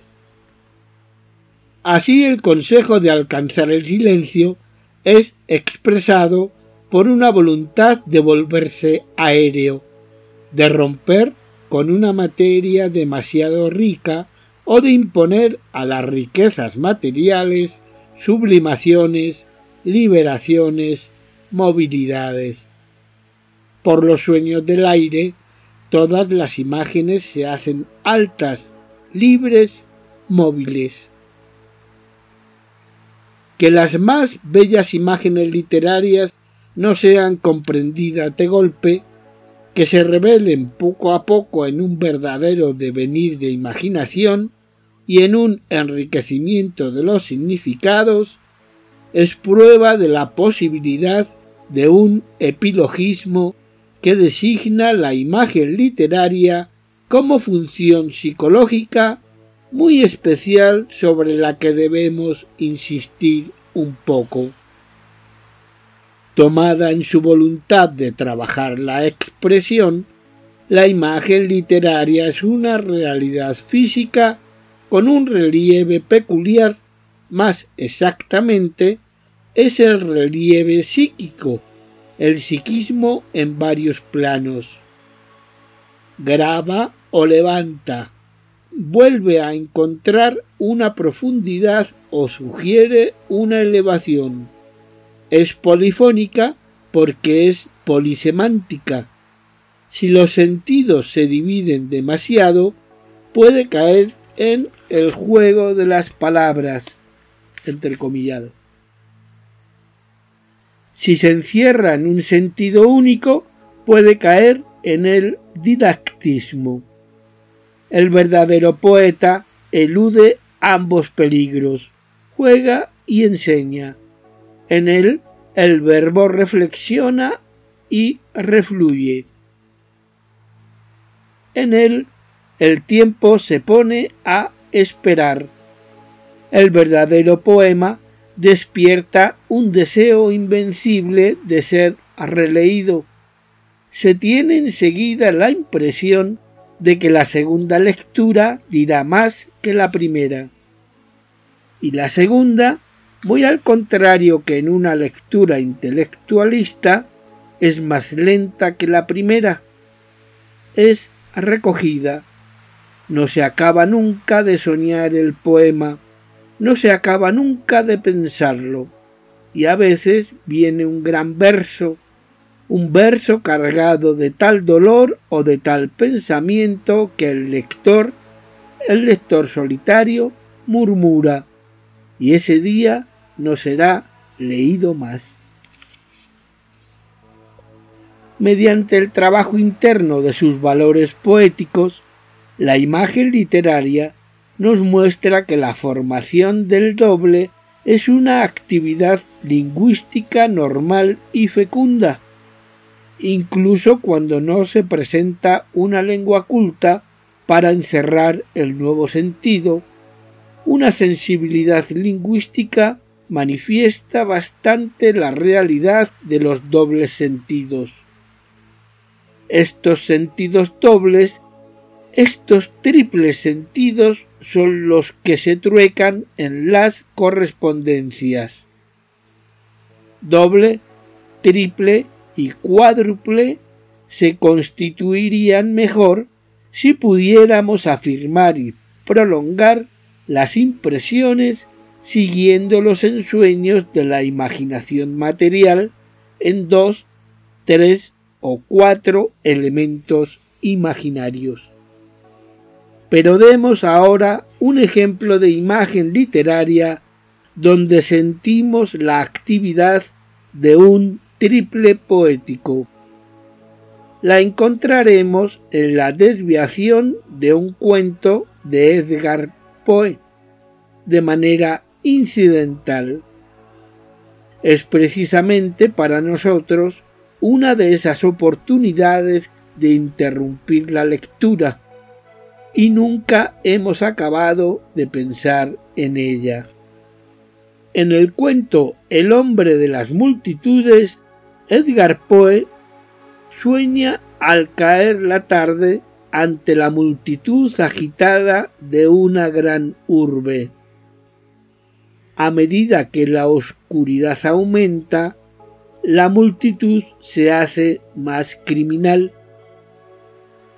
Así el consejo de alcanzar el silencio es expresado por una voluntad de volverse aéreo, de romper con una materia demasiado rica o de imponer a las riquezas materiales sublimaciones, liberaciones, movilidades. Por los sueños del aire, todas las imágenes se hacen altas, libres, móviles que las más bellas imágenes literarias no sean comprendidas de golpe, que se revelen poco a poco en un verdadero devenir de imaginación y en un enriquecimiento de los significados, es prueba de la posibilidad de un epilogismo que designa la imagen literaria como función psicológica muy especial sobre la que debemos insistir un poco. Tomada en su voluntad de trabajar la expresión, la imagen literaria es una realidad física con un relieve peculiar, más exactamente es el relieve psíquico, el psiquismo en varios planos. Graba o levanta, vuelve a encontrar una profundidad o sugiere una elevación. Es polifónica porque es polisemántica. Si los sentidos se dividen demasiado, puede caer en el juego de las palabras, entrecomillado. Si se encierra en un sentido único, puede caer en el didactismo. El verdadero poeta elude ambos peligros, juega y enseña. En él el verbo reflexiona y refluye. En él el tiempo se pone a esperar. El verdadero poema despierta un deseo invencible de ser releído. Se tiene enseguida la impresión de que la segunda lectura dirá más que la primera. Y la segunda, muy al contrario que en una lectura intelectualista, es más lenta que la primera. Es recogida. No se acaba nunca de soñar el poema, no se acaba nunca de pensarlo. Y a veces viene un gran verso, un verso cargado de tal dolor o de tal pensamiento que el lector, el lector solitario, murmura, y ese día no será leído más. Mediante el trabajo interno de sus valores poéticos, la imagen literaria nos muestra que la formación del doble es una actividad lingüística normal y fecunda, incluso cuando no se presenta una lengua culta para encerrar el nuevo sentido, una sensibilidad lingüística manifiesta bastante la realidad de los dobles sentidos. Estos sentidos dobles, estos triples sentidos son los que se truecan en las correspondencias. Doble, triple y cuádruple se constituirían mejor si pudiéramos afirmar y prolongar las impresiones siguiendo los ensueños de la imaginación material en dos, tres o cuatro elementos imaginarios. Pero demos ahora un ejemplo de imagen literaria donde sentimos la actividad de un triple poético. La encontraremos en la desviación de un cuento de Edgar Poe, de manera incidental. Es precisamente para nosotros una de esas oportunidades de interrumpir la lectura, y nunca hemos acabado de pensar en ella. En el cuento El hombre de las multitudes, Edgar Poe sueña al caer la tarde ante la multitud agitada de una gran urbe. A medida que la oscuridad aumenta, la multitud se hace más criminal.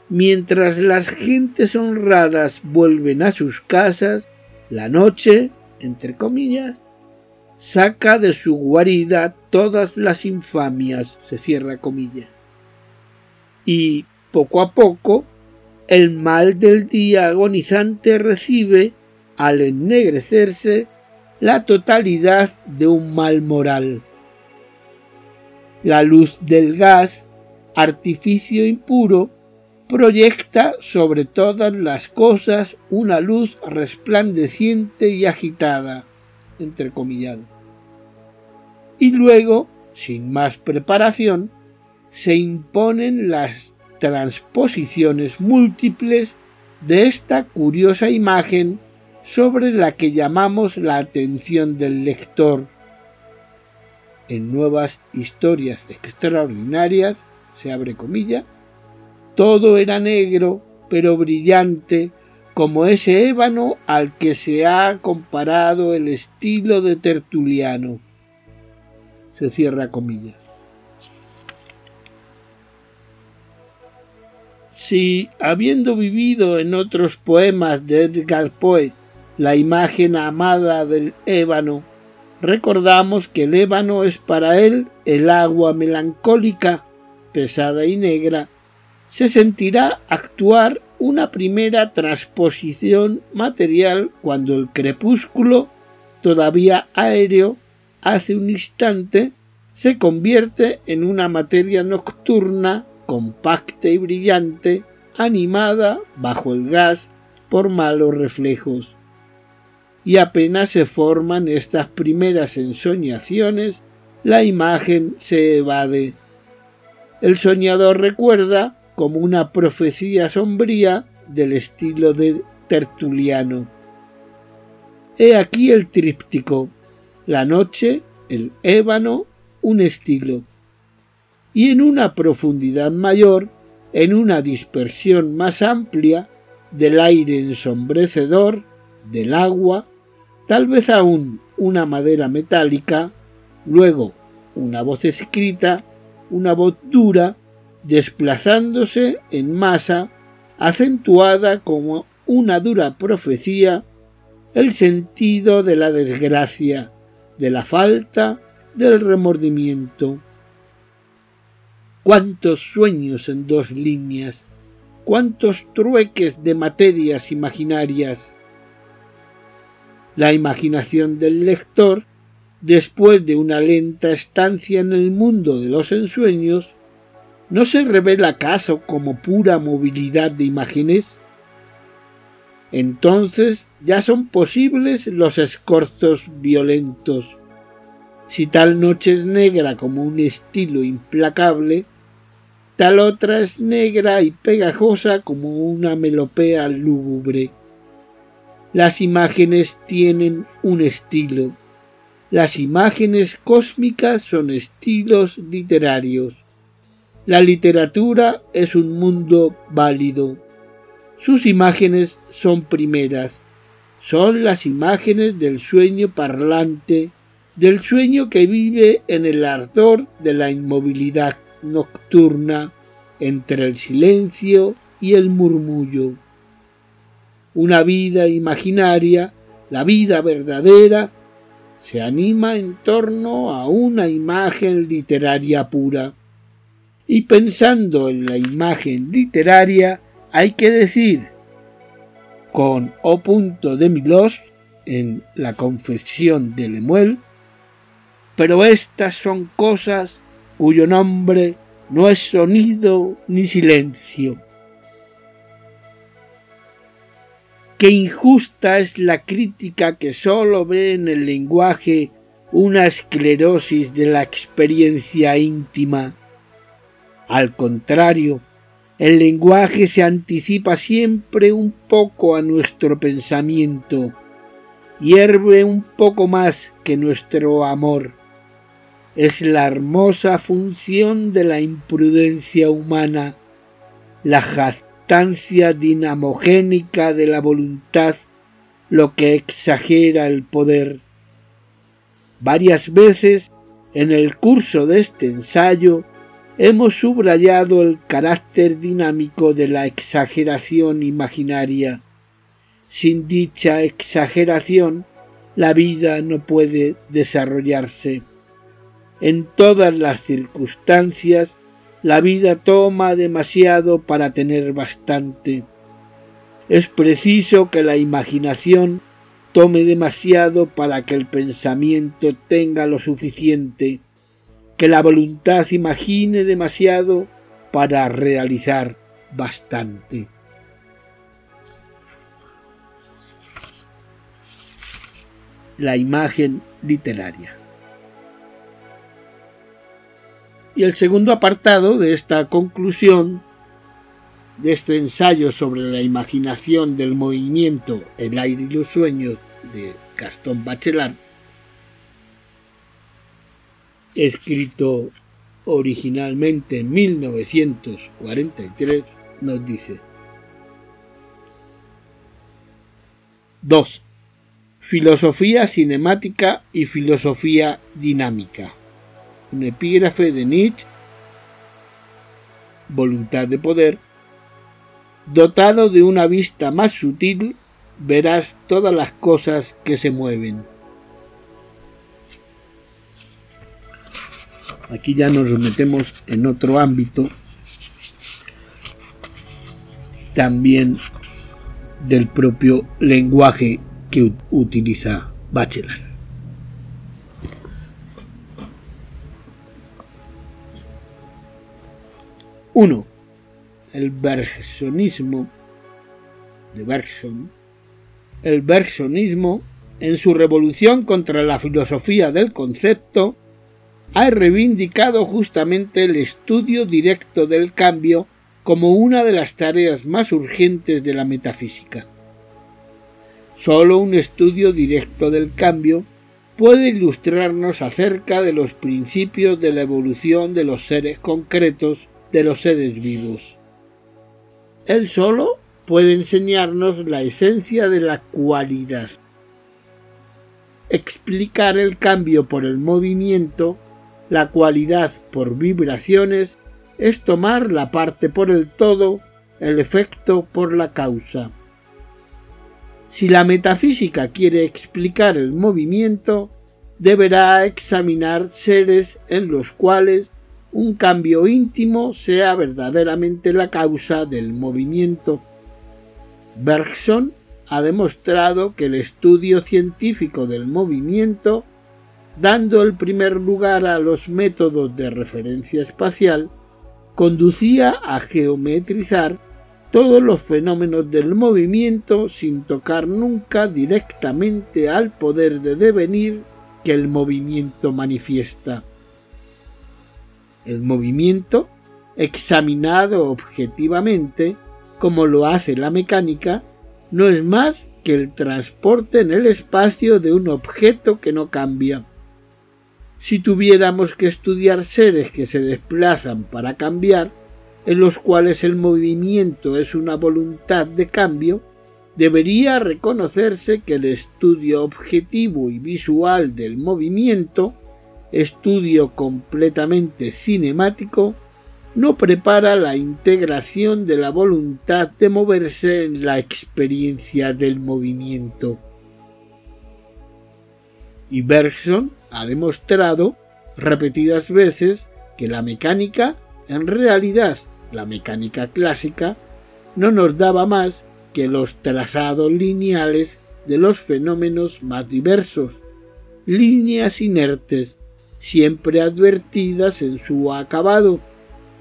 Mientras las gentes honradas vuelven a sus casas, la noche, entre comillas, saca de su guarida todas las infamias, se cierra comillas. Y poco a poco, el mal del día agonizante recibe, al ennegrecerse, la totalidad de un mal moral. La luz del gas, artificio impuro, proyecta sobre todas las cosas una luz resplandeciente y agitada, entrecomillado. Y luego, sin más preparación, se imponen las transposiciones múltiples de esta curiosa imagen sobre la que llamamos la atención del lector. En nuevas historias extraordinarias, se abre comilla, todo era negro, pero brillante, como ese ébano al que se ha comparado el estilo de Tertuliano. Se cierra comillas. Si, habiendo vivido en otros poemas de Edgar Poe la imagen amada del ébano, recordamos que el ébano es para él el agua melancólica, pesada y negra, se sentirá actuar una primera transposición material cuando el crepúsculo, todavía aéreo, hace un instante, se convierte en una materia nocturna, compacta y brillante, animada bajo el gas por malos reflejos y apenas se forman estas primeras ensoñaciones, la imagen se evade. El soñador recuerda como una profecía sombría del estilo de Tertuliano. He aquí el tríptico, la noche, el ébano, un estilo. Y en una profundidad mayor, en una dispersión más amplia, del aire ensombrecedor, del agua, tal vez aún una madera metálica, luego una voz escrita, una voz dura, desplazándose en masa, acentuada como una dura profecía, el sentido de la desgracia, de la falta, del remordimiento. Cuántos sueños en dos líneas, cuántos trueques de materias imaginarias, la imaginación del lector, después de una lenta estancia en el mundo de los ensueños, no se revela acaso como pura movilidad de imágenes? entonces ya son posibles los escorzos violentos. Si tal noche es negra como un estilo implacable, tal otra es negra y pegajosa como una melopea lúgubre. Las imágenes tienen un estilo. Las imágenes cósmicas son estilos literarios. La literatura es un mundo válido. Sus imágenes son primeras. Son las imágenes del sueño parlante, del sueño que vive en el ardor de la inmovilidad nocturna entre el silencio y el murmullo. Una vida imaginaria, la vida verdadera, se anima en torno a una imagen literaria pura. Y pensando en la imagen literaria, hay que decir, con O. de Milos en la confesión de Lemuel, pero estas son cosas cuyo nombre no es sonido ni silencio. Qué injusta es la crítica que sólo ve en el lenguaje una esclerosis de la experiencia íntima. Al contrario, el lenguaje se anticipa siempre un poco a nuestro pensamiento, hierve un poco más que nuestro amor es la hermosa función de la imprudencia humana, la jactancia dinamogénica de la voluntad, lo que exagera el poder. Varias veces en el curso de este ensayo hemos subrayado el carácter dinámico de la exageración imaginaria. Sin dicha exageración, la vida no puede desarrollarse. En todas las circunstancias, la vida toma demasiado para tener bastante. Es preciso que la imaginación tome demasiado para que el pensamiento tenga lo suficiente, que la voluntad imagine demasiado para realizar bastante. La imagen literaria. Y el segundo apartado de esta conclusión, de este ensayo sobre la imaginación del movimiento, el aire y los sueños de Gastón Bachelard, escrito originalmente en 1943, nos dice 2. Filosofía cinemática y filosofía dinámica un epígrafe de Nietzsche, voluntad de poder, dotado de una vista más sutil, verás todas las cosas que se mueven. Aquí ya nos metemos en otro ámbito, también del propio lenguaje que utiliza Bachelard. 1. El Bergsonismo de Bergson. El en su revolución contra la filosofía del concepto, ha reivindicado justamente el estudio directo del cambio como una de las tareas más urgentes de la metafísica. Solo un estudio directo del cambio puede ilustrarnos acerca de los principios de la evolución de los seres concretos de los seres vivos. Él solo puede enseñarnos la esencia de la cualidad. Explicar el cambio por el movimiento, la cualidad por vibraciones, es tomar la parte por el todo, el efecto por la causa. Si la metafísica quiere explicar el movimiento, deberá examinar seres en los cuales un cambio íntimo sea verdaderamente la causa del movimiento. Bergson ha demostrado que el estudio científico del movimiento, dando el primer lugar a los métodos de referencia espacial, conducía a geometrizar todos los fenómenos del movimiento sin tocar nunca directamente al poder de devenir que el movimiento manifiesta. El movimiento, examinado objetivamente, como lo hace la mecánica, no es más que el transporte en el espacio de un objeto que no cambia. Si tuviéramos que estudiar seres que se desplazan para cambiar, en los cuales el movimiento es una voluntad de cambio, debería reconocerse que el estudio objetivo y visual del movimiento, estudio completamente cinemático, no prepara la integración de la voluntad de moverse en la experiencia del movimiento. Y Bergson ha demostrado repetidas veces que la mecánica en realidad la mecánica clásica no nos daba más que los trazados lineales de los fenómenos más diversos, líneas inertes, siempre advertidas en su acabado,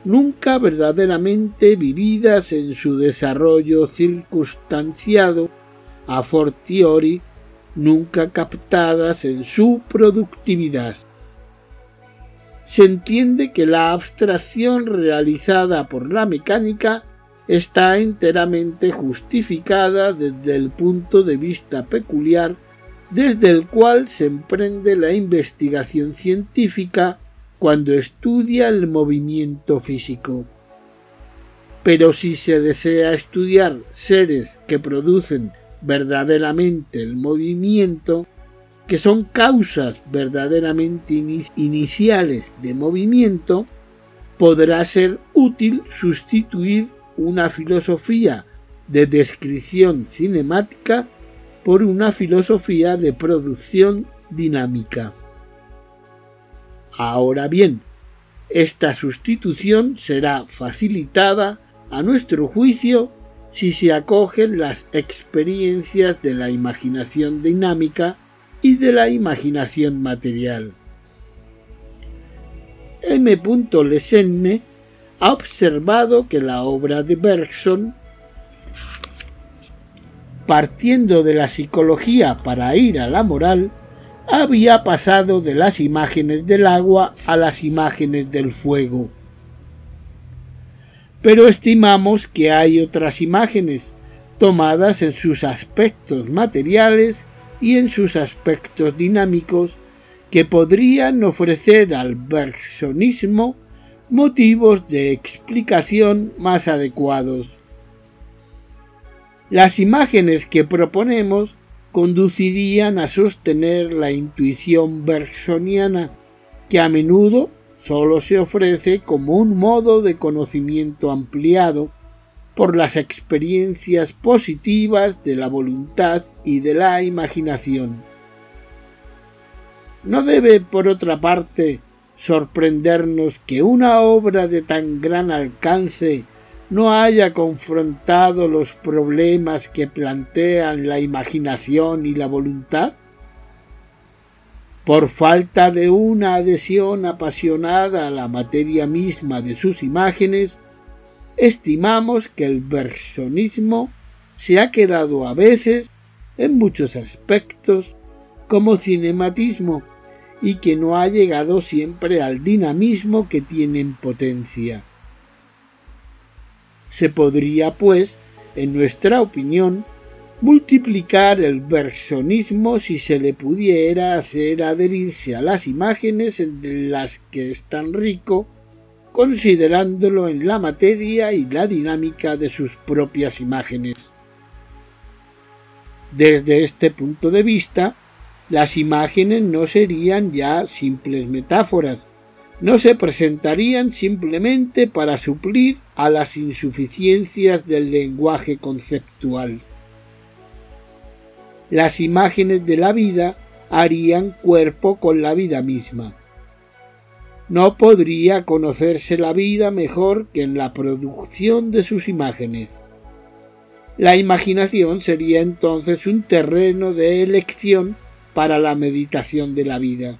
nunca verdaderamente vividas en su desarrollo circunstanciado, a fortiori, nunca captadas en su productividad. Se entiende que la abstracción realizada por la mecánica está enteramente justificada desde el punto de vista peculiar desde el cual se emprende la investigación científica cuando estudia el movimiento físico. Pero si se desea estudiar seres que producen verdaderamente el movimiento, que son causas verdaderamente iniciales de movimiento, podrá ser útil sustituir una filosofía de descripción cinemática por una filosofía de producción dinámica. Ahora bien, esta sustitución será facilitada, a nuestro juicio, si se acogen las experiencias de la imaginación dinámica y de la imaginación material. M. Lesenne ha observado que la obra de Bergson, partiendo de la psicología para ir a la moral, había pasado de las imágenes del agua a las imágenes del fuego. Pero estimamos que hay otras imágenes, tomadas en sus aspectos materiales y en sus aspectos dinámicos que podrían ofrecer al bergsonismo motivos de explicación más adecuados. Las imágenes que proponemos conducirían a sostener la intuición bergsoniana, que a menudo sólo se ofrece como un modo de conocimiento ampliado por las experiencias positivas de la voluntad y de la imaginación. No debe, por otra parte, sorprendernos que una obra de tan gran alcance no haya confrontado los problemas que plantean la imaginación y la voluntad? Por falta de una adhesión apasionada a la materia misma de sus imágenes, estimamos que el versionismo se ha quedado a veces, en muchos aspectos, como cinematismo y que no ha llegado siempre al dinamismo que tiene en potencia. Se podría, pues, en nuestra opinión, multiplicar el versionismo si se le pudiera hacer adherirse a las imágenes en las que es tan rico considerándolo en la materia y la dinámica de sus propias imágenes. Desde este punto de vista, las imágenes no serían ya simples metáforas, no se presentarían simplemente para suplir a las insuficiencias del lenguaje conceptual. Las imágenes de la vida harían cuerpo con la vida misma no podría conocerse la vida mejor que en la producción de sus imágenes. La imaginación sería entonces un terreno de elección para la meditación de la vida.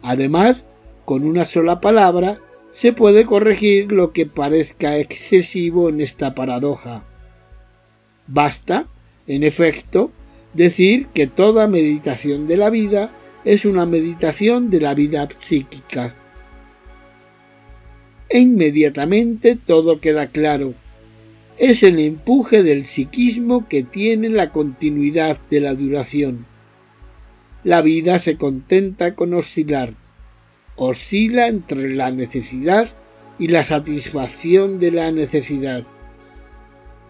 Además, con una sola palabra, se puede corregir lo que parezca excesivo en esta paradoja. Basta, en efecto, decir que toda meditación de la vida es una meditación de la vida psíquica. E inmediatamente todo queda claro. Es el empuje del psiquismo que tiene la continuidad de la duración. La vida se contenta con oscilar, oscila entre la necesidad y la satisfacción de la necesidad.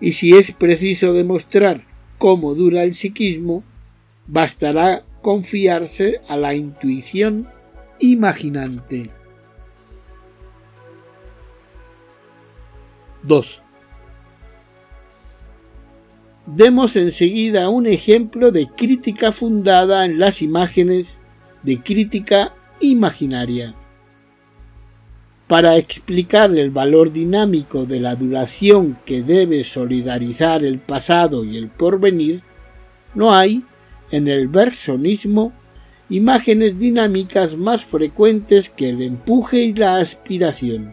Y si es preciso demostrar cómo dura el psiquismo, bastará confiarse a la intuición imaginante. 2. Demos enseguida un ejemplo de crítica fundada en las imágenes de crítica imaginaria. Para explicar el valor dinámico de la duración que debe solidarizar el pasado y el porvenir, no hay, en el versonismo, imágenes dinámicas más frecuentes que el empuje y la aspiración.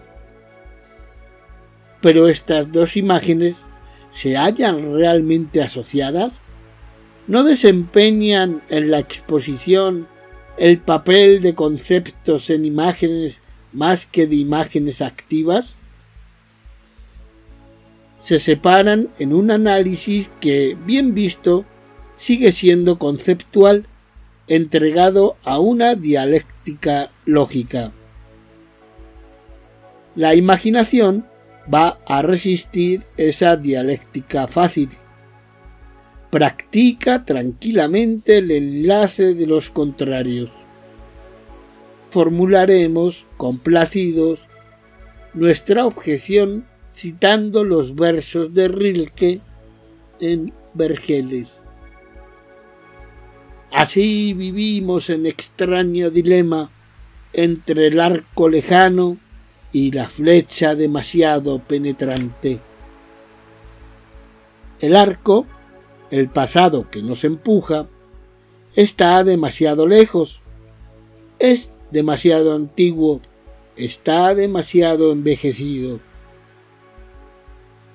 Pero estas dos imágenes se hallan realmente asociadas? ¿No desempeñan en la exposición el papel de conceptos en imágenes más que de imágenes activas? Se separan en un análisis que, bien visto, sigue siendo conceptual, entregado a una dialéctica lógica. La imaginación va a resistir esa dialéctica fácil practica tranquilamente el enlace de los contrarios. Formularemos, complacidos, nuestra objeción citando los versos de Rilke en Vergeles. Así vivimos en extraño dilema entre el arco lejano y la flecha demasiado penetrante. El arco el pasado que nos empuja está demasiado lejos, es demasiado antiguo, está demasiado envejecido.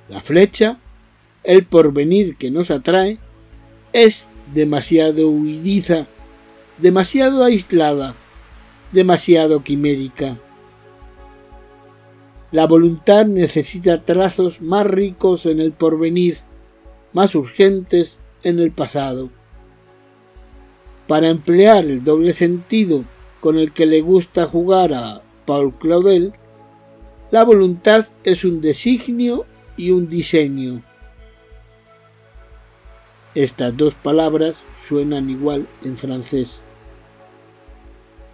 La flecha, el porvenir que nos atrae, es demasiado huidiza, demasiado aislada, demasiado quimérica. La voluntad necesita trazos más ricos en el porvenir, más urgentes en el pasado. Para emplear el doble sentido con el que le gusta jugar a Paul Claudel, la voluntad es un designio y un diseño. Estas dos palabras suenan igual en francés.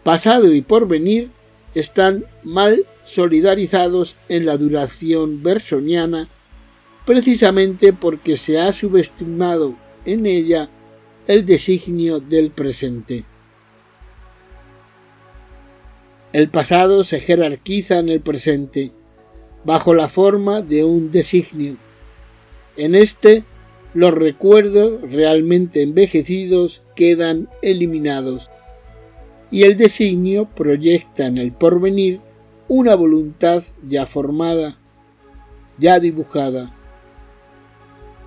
Pasado y porvenir están mal solidarizados en la duración bersoniana precisamente porque se ha subestimado en ella el designio del presente. El pasado se jerarquiza en el presente bajo la forma de un designio. En este, los recuerdos realmente envejecidos quedan eliminados y el designio proyecta en el porvenir una voluntad ya formada, ya dibujada,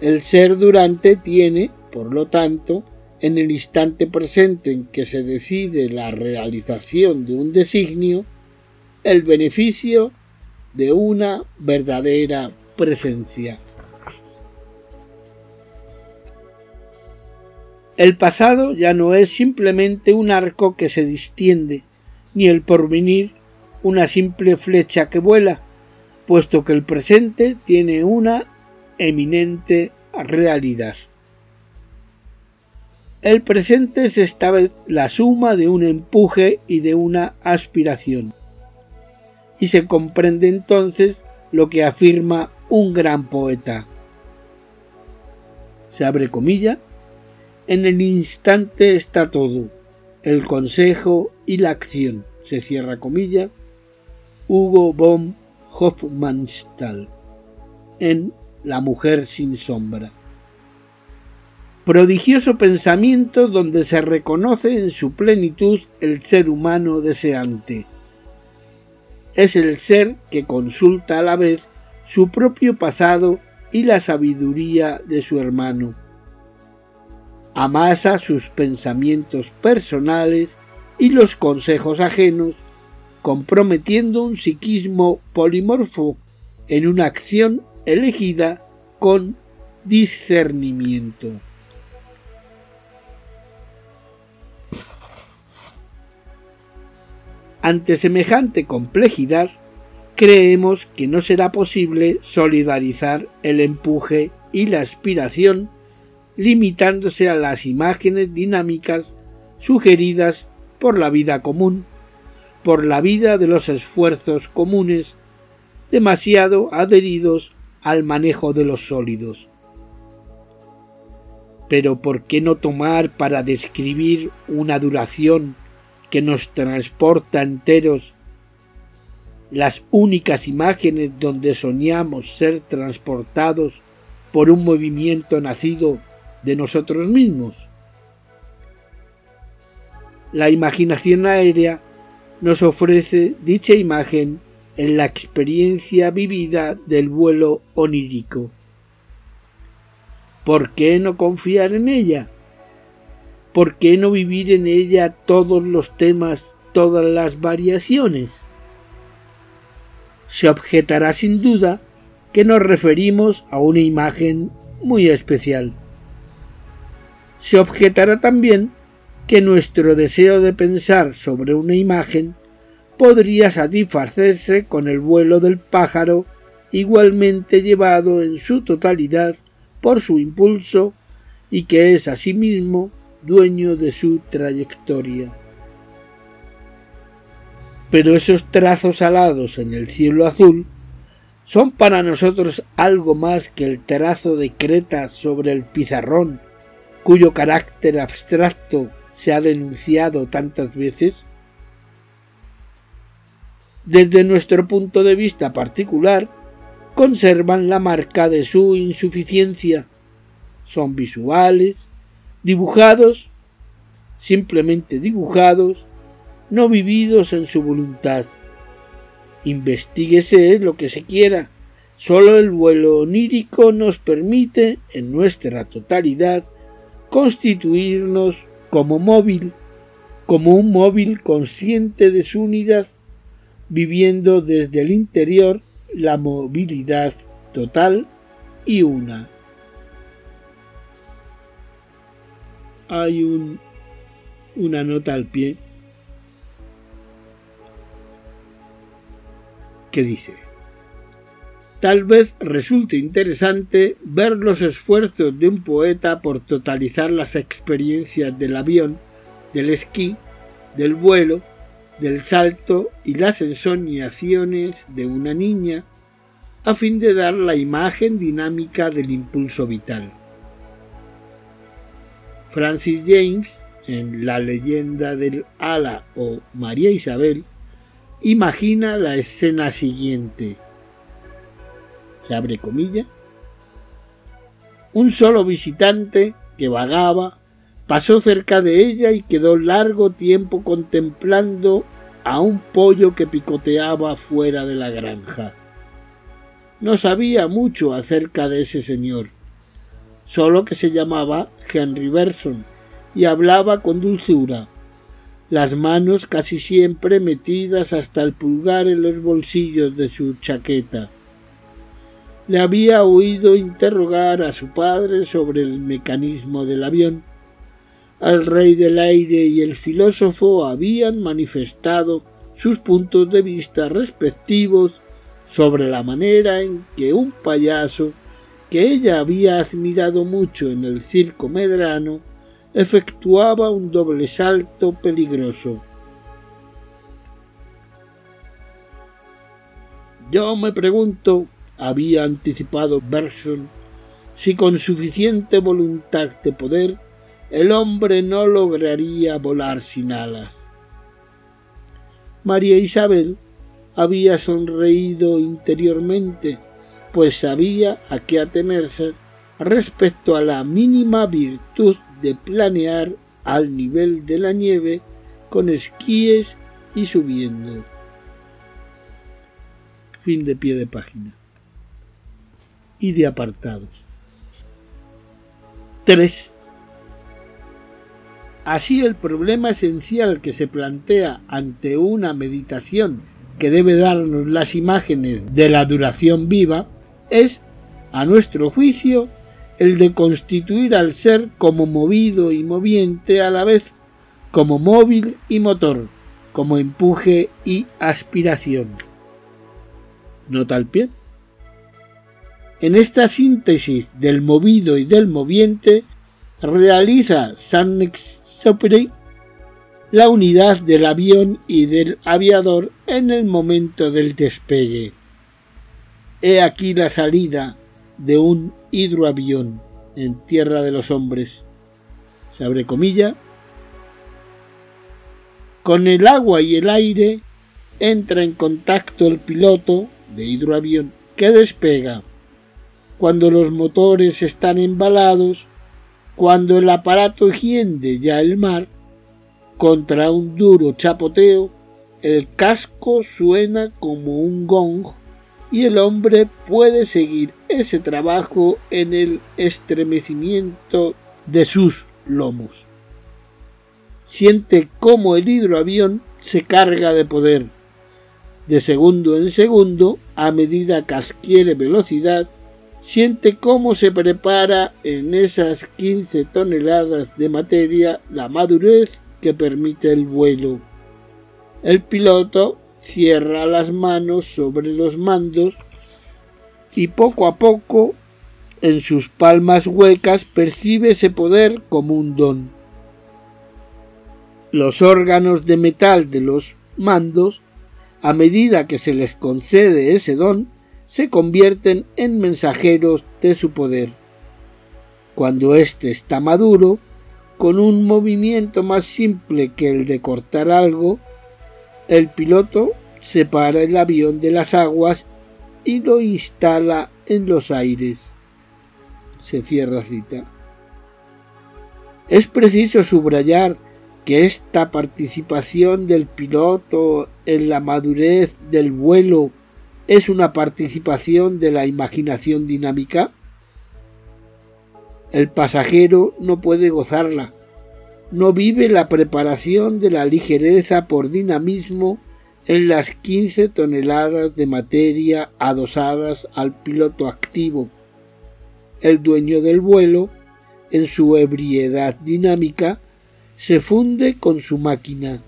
el ser durante tiene, por lo tanto, en el instante presente en que se decide la realización de un designio, el beneficio de una verdadera presencia. El pasado ya no es simplemente un arco que se distiende, ni el porvenir una simple flecha que vuela, puesto que el presente tiene una eminente realidad. El presente es esta vez la suma de un empuje y de una aspiración. Y se comprende entonces lo que afirma un gran poeta. Se abre comilla. En el instante está todo, el consejo y la acción. Se cierra comilla. Hugo von Hofmannsthal. En la mujer sin sombra. Prodigioso pensamiento donde se reconoce en su plenitud el ser humano deseante. es el ser que consulta a la vez su propio pasado y la sabiduría de su hermano. Amasa sus pensamientos personales y los consejos ajenos, comprometiendo un psiquismo polimorfo en una acción elegida con discernimiento. Ante semejante complejidad, creemos que no será posible solidarizar el empuje y la aspiración limitándose a las imágenes dinámicas sugeridas por la vida común, por la vida de los esfuerzos comunes, demasiado adheridos al manejo de los sólidos. Pero ¿por qué no tomar para describir una duración que nos transporta enteros las únicas imágenes donde soñamos ser transportados por un movimiento nacido de nosotros mismos. La imaginación aérea nos ofrece dicha imagen en la experiencia vivida del vuelo onírico. ¿Por qué no confiar en ella? ¿Por qué no vivir en ella todos los temas, todas las variaciones? Se objetará sin duda que nos referimos a una imagen muy especial. Se objetará también que nuestro deseo de pensar sobre una imagen podría satisfacerse con el vuelo del pájaro igualmente llevado en su totalidad por su impulso y que es asimismo dueño de su trayectoria. Pero esos trazos alados en el cielo azul son para nosotros algo más que el trazo de creta sobre el pizarrón cuyo carácter abstracto se ha denunciado tantas veces? Desde nuestro punto de vista particular, conservan la marca de su insuficiencia. Son visuales, dibujados, simplemente dibujados, no vividos en su voluntad. Investíguese lo que se quiera, solo el vuelo onírico nos permite, en nuestra totalidad, constituirnos como móvil, como un móvil consciente de su unidad, viviendo desde el interior la movilidad total y una. Hay un, una nota al pie que dice Tal vez resulte interesante ver los esfuerzos de un poeta por totalizar las experiencias del avión, del esquí, del vuelo, del salto y las ensoñaciones de una niña, a fin de dar la imagen dinámica del impulso vital. Francis James, en La leyenda del Ala o María Isabel, imagina la escena siguiente se abre comilla, un solo visitante que vagaba pasó cerca de ella y quedó largo tiempo contemplando a un pollo que picoteaba fuera de la granja. No sabía mucho acerca de ese señor, solo que se llamaba Henry Berson y hablaba con dulzura, las manos casi siempre metidas hasta el pulgar en los bolsillos de su chaqueta le había oído interrogar a su padre sobre el mecanismo del avión. El rey del aire y el filósofo habían manifestado sus puntos de vista respectivos sobre la manera en que un payaso que ella había admirado mucho en el circo medrano efectuaba un doble salto peligroso. Yo me pregunto había anticipado Bergson, si con suficiente voluntad de poder el hombre no lograría volar sin alas. María Isabel había sonreído interiormente, pues sabía a qué atenerse respecto a la mínima virtud de planear al nivel de la nieve con esquíes y subiendo. Fin de pie de página. Y de apartados. 3. Así el problema esencial que se plantea ante una meditación que debe darnos las imágenes de la duración viva es, a nuestro juicio, el de constituir al ser como movido y moviente a la vez, como móvil y motor, como empuje y aspiración. ¿Nota al pie? En esta síntesis del movido y del moviente realiza La unidad del avión y del aviador en el momento del despegue. He aquí la salida de un hidroavión en tierra de los hombres. Se abre comilla. Con el agua y el aire entra en contacto el piloto de hidroavión que despega cuando los motores están embalados, cuando el aparato hiende ya el mar, contra un duro chapoteo, el casco suena como un gong y el hombre puede seguir ese trabajo en el estremecimiento de sus lomos. Siente cómo el hidroavión se carga de poder. De segundo en segundo, a medida que adquiere velocidad, siente cómo se prepara en esas 15 toneladas de materia la madurez que permite el vuelo. El piloto cierra las manos sobre los mandos y poco a poco en sus palmas huecas percibe ese poder como un don. Los órganos de metal de los mandos, a medida que se les concede ese don, se convierten en mensajeros de su poder. Cuando éste está maduro, con un movimiento más simple que el de cortar algo, el piloto separa el avión de las aguas y lo instala en los aires. Se cierra cita. Es preciso subrayar que esta participación del piloto en la madurez del vuelo es una participación de la imaginación dinámica? El pasajero no puede gozarla, no vive la preparación de la ligereza por dinamismo en las 15 toneladas de materia adosadas al piloto activo. El dueño del vuelo, en su ebriedad dinámica, se funde con su máquina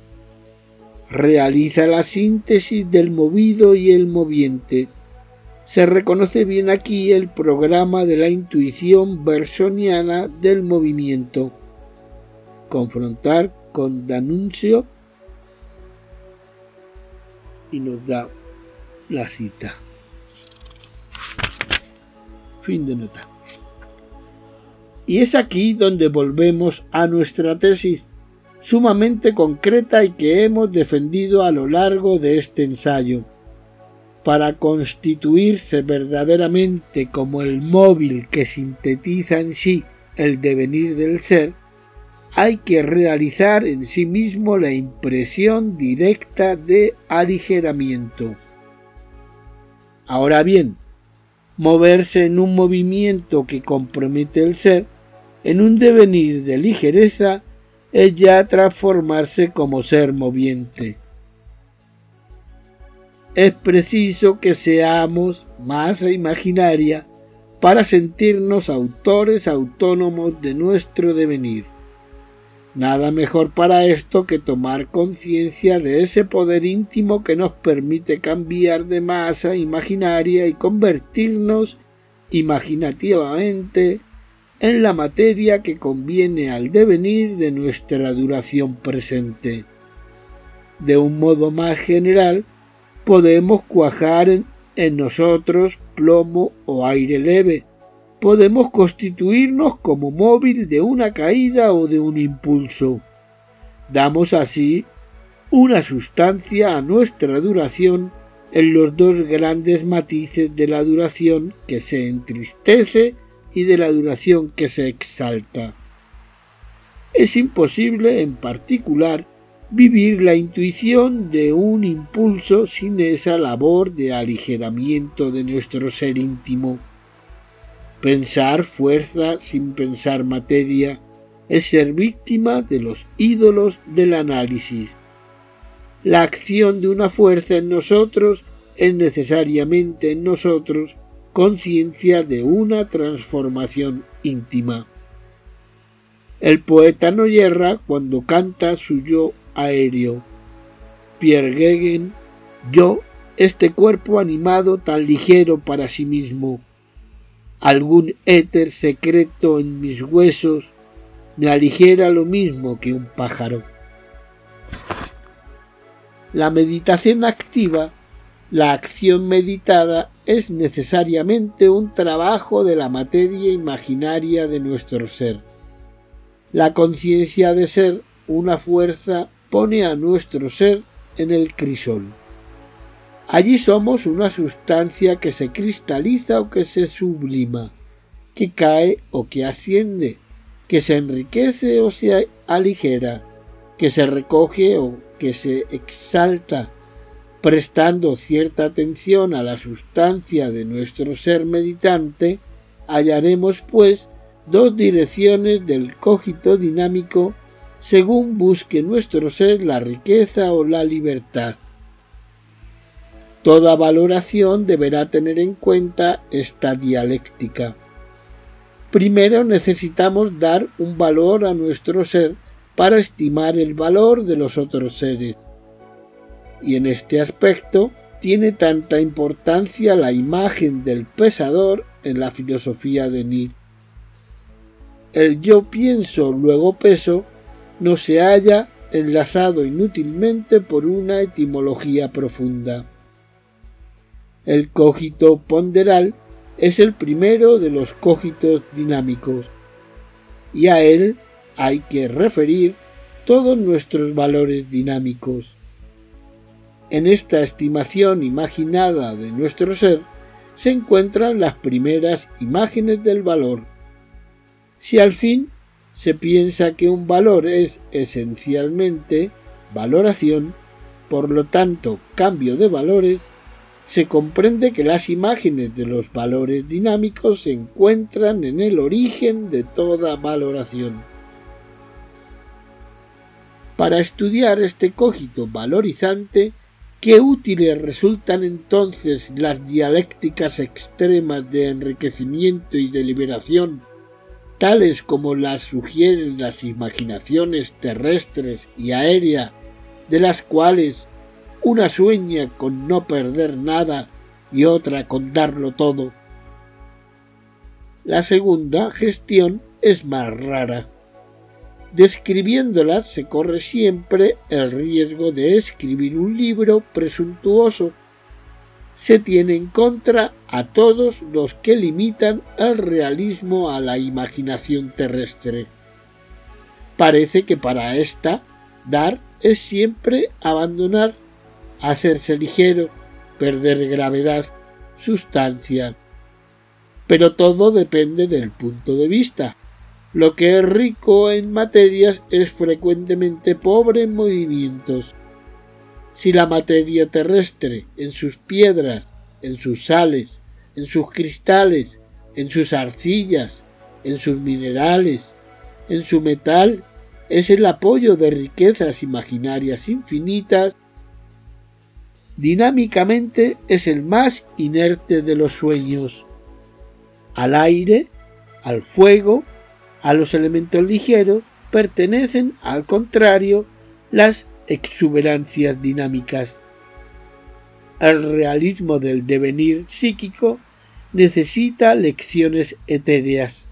realiza la síntesis del movido y el moviente. Se reconoce bien aquí el programa de la intuición bersoniana del movimiento. Confrontar con Danuncio y nos da la cita. Fin de nota. Y es aquí donde volvemos a nuestra tesis sumamente concreta y que hemos defendido a lo largo de este ensayo. Para constituirse verdaderamente como el móvil que sintetiza en sí el devenir del ser, hay que realizar en sí mismo la impresión directa de aligeramiento. Ahora bien, moverse en un movimiento que compromete el ser, en un devenir de ligereza, es ya transformarse como ser moviente. Es preciso que seamos masa imaginaria para sentirnos autores autónomos de nuestro devenir. Nada mejor para esto que tomar conciencia de ese poder íntimo que nos permite cambiar de masa imaginaria y convertirnos imaginativamente en la materia que conviene al devenir de nuestra duración presente. De un modo más general, podemos cuajar en, nosotros plomo o aire leve, podemos constituirnos como móvil de una caída o de un impulso. Damos así una sustancia a nuestra duración en los dos grandes matices de la duración que se entristece y de la duración que se exalta. Es imposible, en particular, vivir la intuición de un impulso sin esa labor de aligeramiento de nuestro ser íntimo. Pensar fuerza sin pensar materia es ser víctima de los ídolos del análisis. La acción de una fuerza en nosotros es necesariamente en nosotros conciencia de una transformación íntima. El poeta no yerra cuando canta su yo aéreo. Pierre Gegen, yo, este cuerpo animado tan ligero para sí mismo. Algún éter secreto en mis huesos me aligera lo mismo que un pájaro. La meditación activa, la acción meditada, es necesariamente un trabajo de la materia imaginaria de nuestro ser. La conciencia de ser una fuerza pone a nuestro ser en el crisol. Allí somos una sustancia que se cristaliza o que se sublima, que cae o que asciende, que se enriquece o se aligera, que se recoge o que se exalta, prestando cierta atención a la sustancia de nuestro ser meditante, hallaremos pues dos direcciones del cogito dinámico según busque nuestro ser la riqueza o la libertad. Toda valoración deberá tener en cuenta esta dialéctica. Primero necesitamos dar un valor a nuestro ser para estimar el valor de los otros seres. Y en este aspecto tiene tanta importancia la imagen del pesador en la filosofía de Nietzsche. El yo pienso, luego peso, no se haya enlazado inútilmente por una etimología profunda. El cogito ponderal es el primero de los cógitos dinámicos, y a él hay que referir todos nuestros valores dinámicos. En esta estimación imaginada de nuestro ser se encuentran las primeras imágenes del valor. Si al fin se piensa que un valor es esencialmente valoración, por lo tanto cambio de valores, se comprende que las imágenes de los valores dinámicos se encuentran en el origen de toda valoración. Para estudiar este cogito valorizante, qué útiles resultan entonces las dialécticas extremas de enriquecimiento y deliberación tales como las sugieren las imaginaciones terrestres y aéreas, de las cuales una sueña con no perder nada y otra con darlo todo. La segunda gestión es más rara. Describiéndolas se corre siempre el riesgo de escribir un libro presuntuoso se tiene en contra a todos los que limitan el realismo a la imaginación terrestre. Parece que para esta, dar es siempre abandonar, hacerse ligero, perder gravedad, sustancia. Pero todo depende del punto de vista. Lo que es rico en materias es frecuentemente pobre en movimientos si la materia terrestre, en sus piedras, en sus sales, en sus cristales, en sus arcillas, en sus minerales, en su metal, es el apoyo de riquezas imaginarias infinitas, dinámicamente es el más inerte de los sueños. Al aire, al fuego, a los elementos ligeros, pertenecen, al contrario, las exuberancias dinámicas. El realismo del devenir psíquico necesita lecciones etéreas.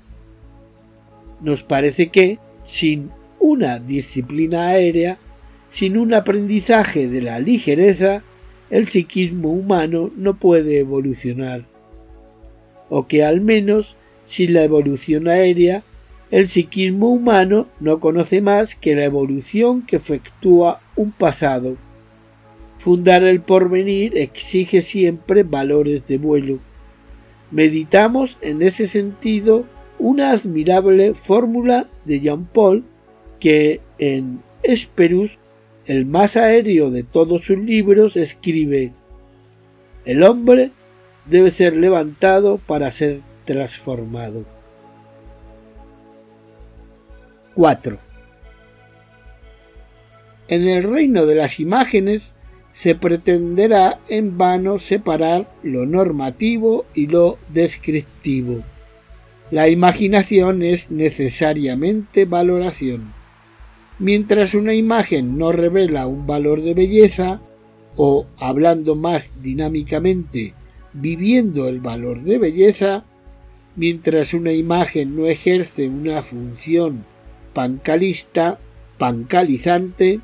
Nos parece que, sin una disciplina aérea, sin un aprendizaje de la ligereza, el psiquismo humano no puede evolucionar. O que al menos, sin la evolución aérea, el psiquismo humano no conoce más que la evolución que efectúa un pasado. Fundar el porvenir exige siempre valores de vuelo. Meditamos en ese sentido una admirable fórmula de Jean Paul que en Esperus el más aéreo de todos sus libros, escribe El hombre debe ser levantado para ser transformado. 4. En el reino de las imágenes se pretenderá en vano separar lo normativo y lo descriptivo. La imaginación es necesariamente valoración. Mientras una imagen no revela un valor de belleza, o, hablando más dinámicamente, viviendo el valor de belleza, mientras una imagen no ejerce una función pancalista, pancalizante,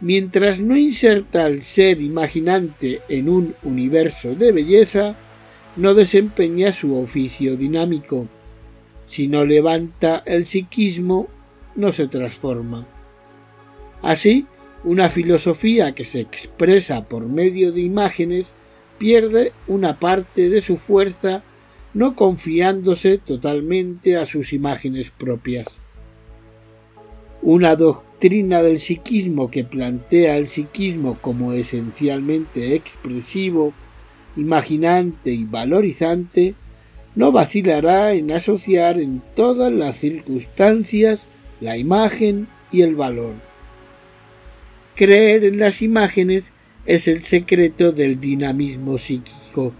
mientras no inserta al ser imaginante en un universo de belleza, no desempeña su oficio dinámico. Si no levanta el psiquismo, no se transforma. Así, una filosofía que se expresa por medio de imágenes pierde una parte de su fuerza no confiándose totalmente a sus imágenes propias. Una doctrina del psiquismo que plantea el psiquismo como esencialmente expresivo, imaginante y valorizante, no vacilará en asociar en todas las circunstancias la imagen y el valor. Creer en las imágenes es el secreto del dinamismo psíquico.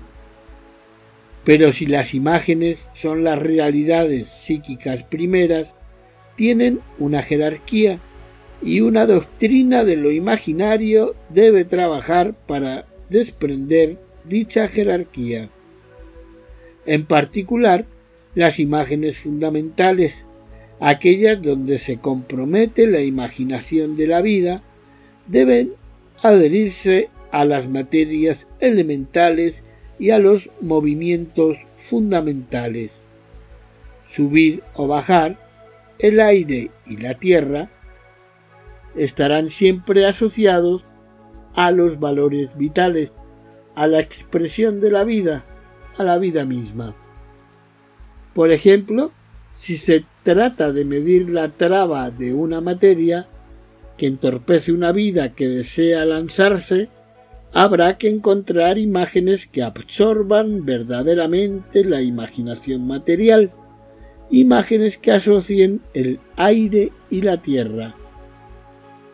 Pero si las imágenes son las realidades psíquicas primeras, tienen una jerarquía y una doctrina de lo imaginario debe trabajar para desprender dicha jerarquía. En particular, las imágenes fundamentales, aquellas donde se compromete la imaginación de la vida, deben adherirse a las materias elementales y a los movimientos fundamentales. Subir o bajar el aire y la tierra estarán siempre asociados a los valores vitales, a la expresión de la vida, a la vida misma. Por ejemplo, si se trata de medir la traba de una materia que entorpece una vida que desea lanzarse, habrá que encontrar imágenes que absorban verdaderamente la imaginación material imágenes que asocien el aire y la tierra.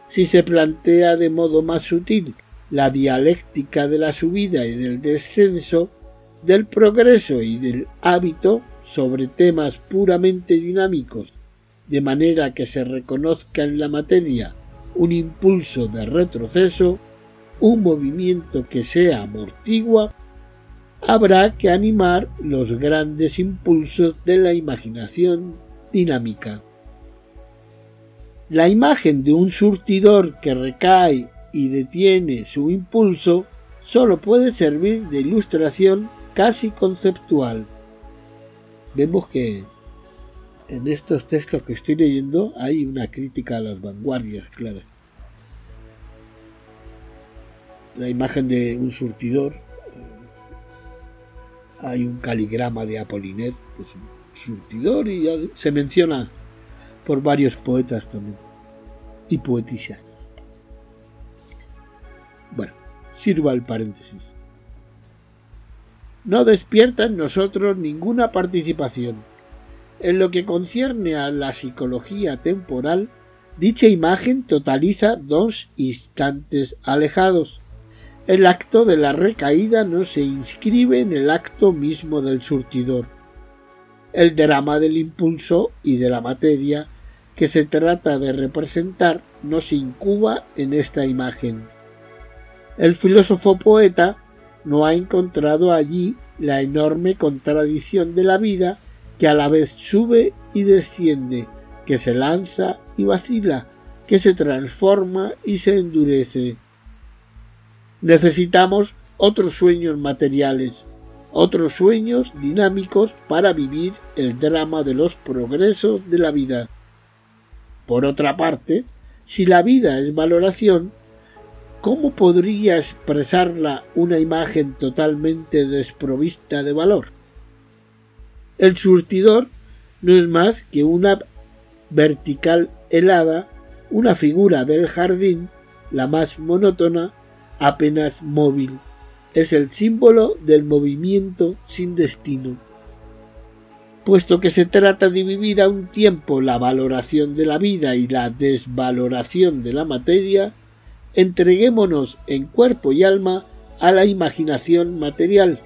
Si se plantea de modo más sutil la dialéctica de la subida y del descenso, del progreso y del hábito sobre temas puramente dinámicos, de manera que se reconozca en la materia un impulso de retroceso, un movimiento que sea amortigua habrá que animar los grandes impulsos de la imaginación dinámica. La imagen de un surtidor que recae y detiene su impulso solo puede servir de ilustración casi conceptual. Vemos que en estos textos que estoy leyendo hay una crítica a las vanguardias, claro. La imagen de un surtidor hay un caligrama de Apolinet, que es un surtidor, y se menciona por varios poetas también, y poetisas. Bueno, sirva el paréntesis. No despierta en nosotros ninguna participación. En lo que concierne a la psicología temporal, dicha imagen totaliza dos instantes alejados, el acto de la recaída no se inscribe en el acto mismo del surtidor. El drama del impulso y de la materia que se trata de representar no se incuba en esta imagen. El filósofo poeta no ha encontrado allí la enorme contradicción de la vida que a la vez sube y desciende, que se lanza y vacila, que se transforma y se endurece. Necesitamos otros sueños materiales, otros sueños dinámicos para vivir el drama de los progresos de la vida. Por otra parte, si la vida es valoración, ¿cómo podría expresarla una imagen totalmente desprovista de valor? El surtidor no es más que una vertical helada, una figura del jardín la más monótona, apenas móvil. Es el símbolo del movimiento sin destino. Puesto que se trata de vivir a un tiempo la valoración de la vida y la desvaloración de la materia, entreguémonos en cuerpo y alma a la imaginación material.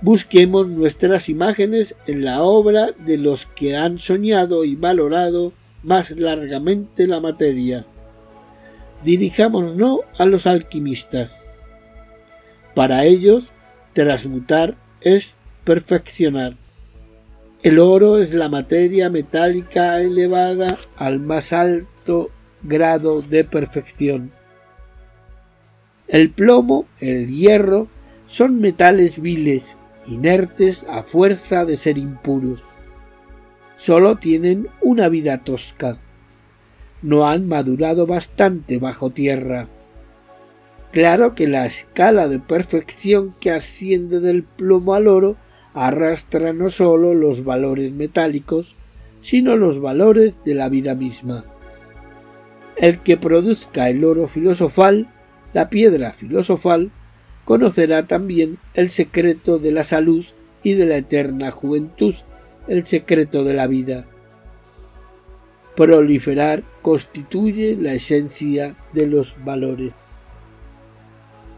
Busquemos nuestras imágenes en la obra de los que han soñado y valorado más largamente la materia. Dirijámonos a los alquimistas. Para ellos, transmutar es perfeccionar. El oro es la materia metálica elevada al más alto grado de perfección. El plomo, el hierro, son metales viles, inertes a fuerza de ser impuros. Solo tienen una vida tosca. No han madurado bastante bajo tierra. Claro que la escala de perfección que asciende del plomo al oro arrastra no sólo los valores metálicos, sino los valores de la vida misma. El que produzca el oro filosofal, la piedra filosofal, conocerá también el secreto de la salud y de la eterna juventud, el secreto de la vida. Proliferar constituye la esencia de los valores.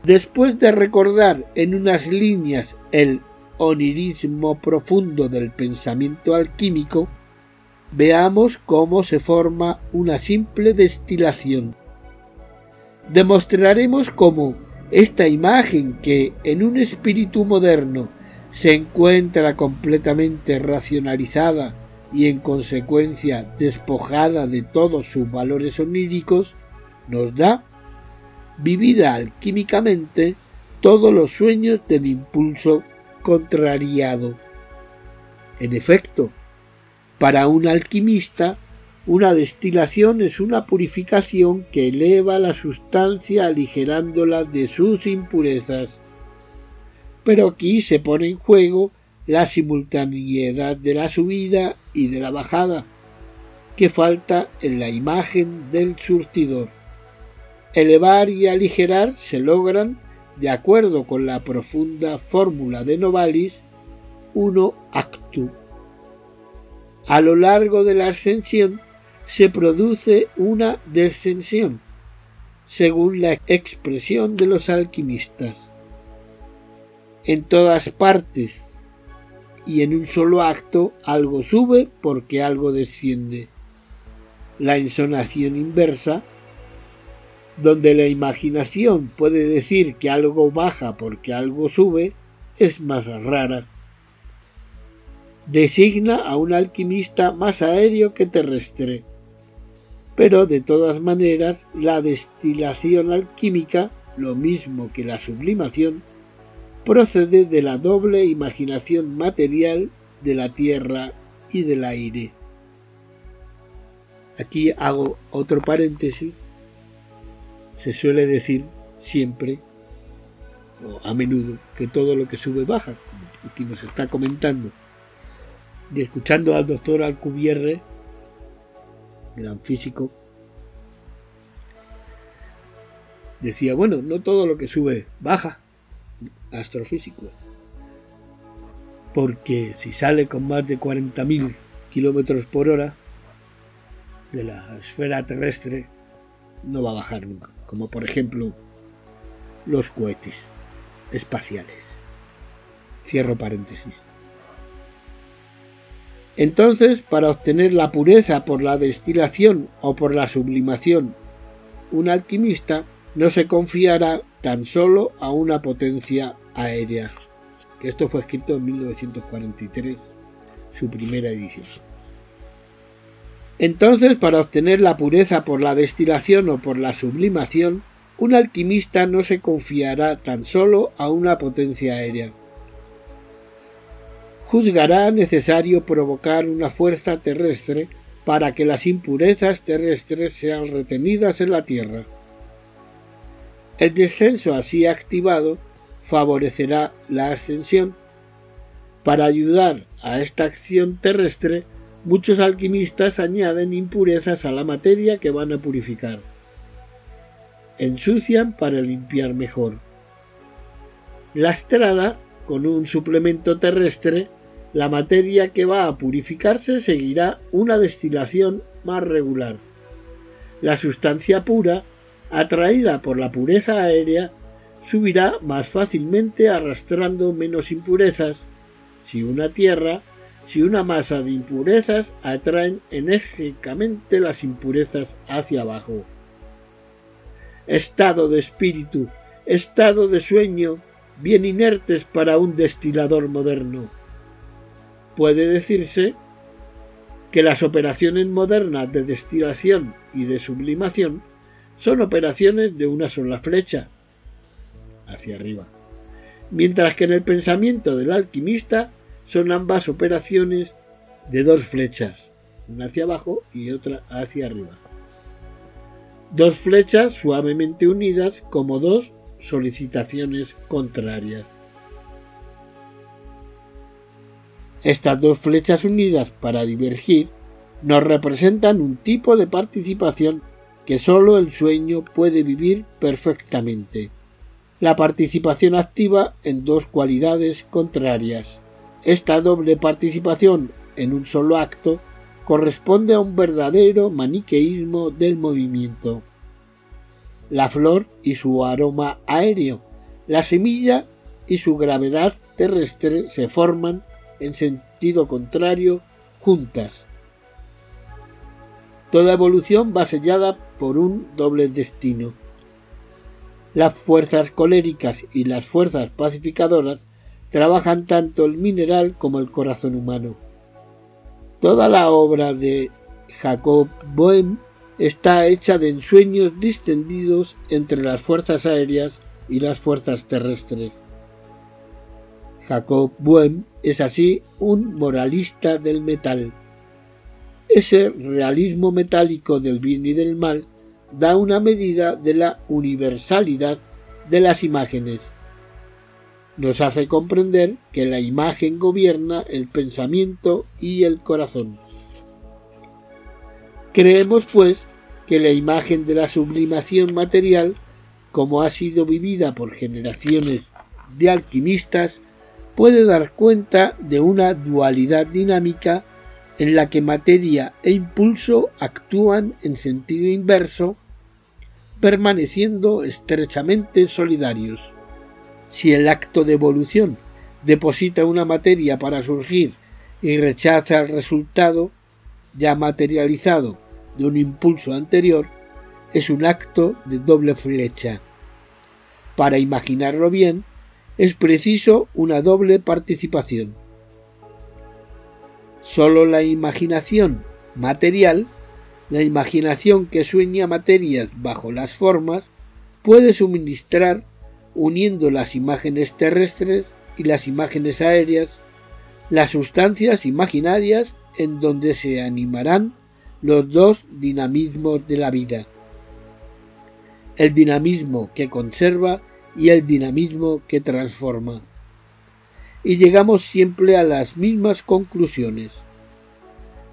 Después de recordar en unas líneas el onirismo profundo del pensamiento alquímico, veamos cómo se forma una simple destilación. Demostraremos cómo esta imagen que en un espíritu moderno se encuentra completamente racionalizada y en consecuencia despojada de todos sus valores oníricos, nos da, vivida alquímicamente, todos los sueños del impulso contrariado. En efecto, para un alquimista, una destilación es una purificación que eleva la sustancia aligerándola de sus impurezas. Pero aquí se pone en juego la simultaneidad de la subida y de la bajada, que falta en la imagen del surtidor. Elevar y aligerar se logran, de acuerdo con la profunda fórmula de Novalis, uno actu a lo largo de la ascensión se produce una descensión, según la expresión de los alquimistas. En todas partes y en un solo acto algo sube porque algo desciende. La ensonación inversa, donde la imaginación puede decir que algo baja porque algo sube, es más rara designa a un alquimista más aéreo que terrestre. Pero de todas maneras, la destilación alquímica, lo mismo que la sublimación, procede de la doble imaginación material de la tierra y del aire. Aquí hago otro paréntesis. Se suele decir siempre, o a menudo, que todo lo que sube baja, como aquí nos está comentando y escuchando al doctor Alcubierre, gran físico, decía, bueno, no todo lo que sube baja, astrofísico, porque si sale con más de 40.000 kilómetros por hora de la esfera terrestre, no va a bajar nunca, como por ejemplo los cohetes espaciales. Cierro paréntesis. Entonces, para obtener la pureza por la destilación o por la sublimación, un alquimista no se confiará tan solo a una potencia aérea. Esto fue escrito en 1943, su primera edición. Entonces, para obtener la pureza por la destilación o por la sublimación, un alquimista no se confiará tan solo a una potencia aérea juzgará necesario provocar una fuerza terrestre para que las impurezas terrestres sean retenidas en la Tierra. El descenso así activado favorecerá la ascensión. Para ayudar a esta acción terrestre, muchos alquimistas añaden impurezas a la materia que van a purificar. ensucian para limpiar mejor. Lastrada con un suplemento terrestre, la materia que va a purificarse seguirá una destilación más regular. La sustancia pura, atraída por la pureza aérea, subirá más fácilmente arrastrando menos impurezas. Si una tierra, si una masa de impurezas atraen enérgicamente las impurezas hacia abajo. Estado de espíritu, estado de sueño, bien inertes para un destilador moderno. Puede decirse que las operaciones modernas de destilación y de sublimación son operaciones de una sola flecha, hacia arriba, mientras que en el pensamiento del alquimista son ambas operaciones de dos flechas, una hacia abajo y otra hacia arriba. Dos flechas suavemente unidas como dos solicitaciones contrarias. Estas dos flechas unidas para divergir nos representan un tipo de participación que sólo el sueño puede vivir perfectamente. La participación activa en dos cualidades contrarias. Esta doble participación en un solo acto corresponde a un verdadero maniqueísmo del movimiento la flor y su aroma aéreo, la semilla y su gravedad terrestre se forman en sentido contrario juntas. Toda evolución va sellada por un doble destino. Las fuerzas coléricas y las fuerzas pacificadoras trabajan tanto el mineral como el corazón humano. Toda la obra de Jacob Boehm está hecha de ensueños distendidos entre las fuerzas aéreas y las fuerzas terrestres. Jacob Boehm es así un moralista del metal. Ese realismo metálico del bien y del mal da una medida de la universalidad de las imágenes. Nos hace comprender que la imagen gobierna el pensamiento y el corazón. Creemos, pues, que la imagen de la sublimación material, como ha sido vivida por generaciones de alquimistas, puede dar cuenta de una dualidad dinámica en la que materia e impulso actúan en sentido inverso, permaneciendo estrechamente solidarios. Si el acto de evolución deposita una materia para surgir y rechaza el resultado ya materializado de un impulso anterior es un acto de doble flecha. Para imaginarlo bien, es preciso una doble participación. Solo la imaginación material, la imaginación que sueña materias bajo las formas, puede suministrar, uniendo las imágenes terrestres y las imágenes aéreas, las sustancias imaginarias en donde se animarán los dos dinamismos de la vida. El dinamismo que conserva y el dinamismo que transforma. Y llegamos siempre a las mismas conclusiones.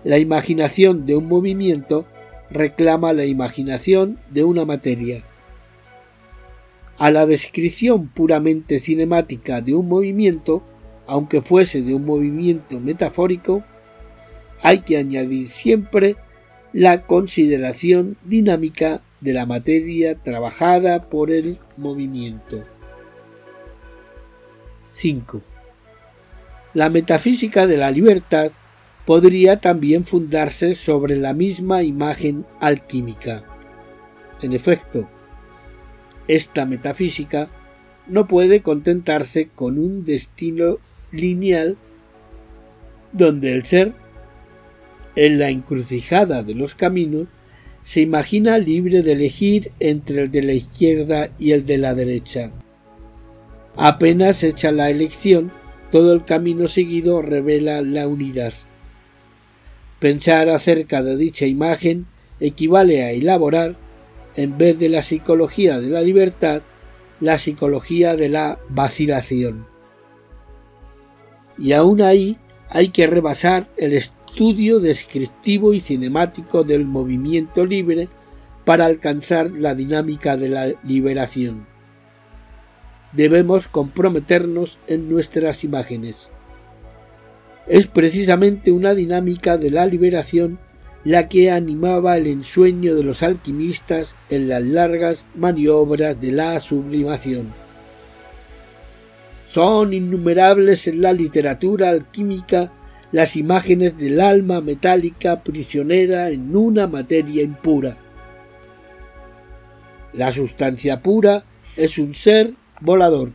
La imaginación de un movimiento reclama la imaginación de una materia. A la descripción puramente cinemática de un movimiento, aunque fuese de un movimiento metafórico, hay que añadir siempre la consideración dinámica de la materia trabajada por el movimiento. 5. La metafísica de la libertad podría también fundarse sobre la misma imagen alquímica. En efecto, esta metafísica no puede contentarse con un destino lineal donde el ser en la encrucijada de los caminos, se imagina libre de elegir entre el de la izquierda y el de la derecha. Apenas hecha la elección, todo el camino seguido revela la unidad. Pensar acerca de dicha imagen equivale a elaborar, en vez de la psicología de la libertad, la psicología de la vacilación. Y aún ahí hay que rebasar el estudio descriptivo y cinemático del movimiento libre para alcanzar la dinámica de la liberación. Debemos comprometernos en nuestras imágenes. Es precisamente una dinámica de la liberación la que animaba el ensueño de los alquimistas en las largas maniobras de la sublimación. Son innumerables en la literatura alquímica las imágenes del alma metálica prisionera en una materia impura. La sustancia pura es un ser volador.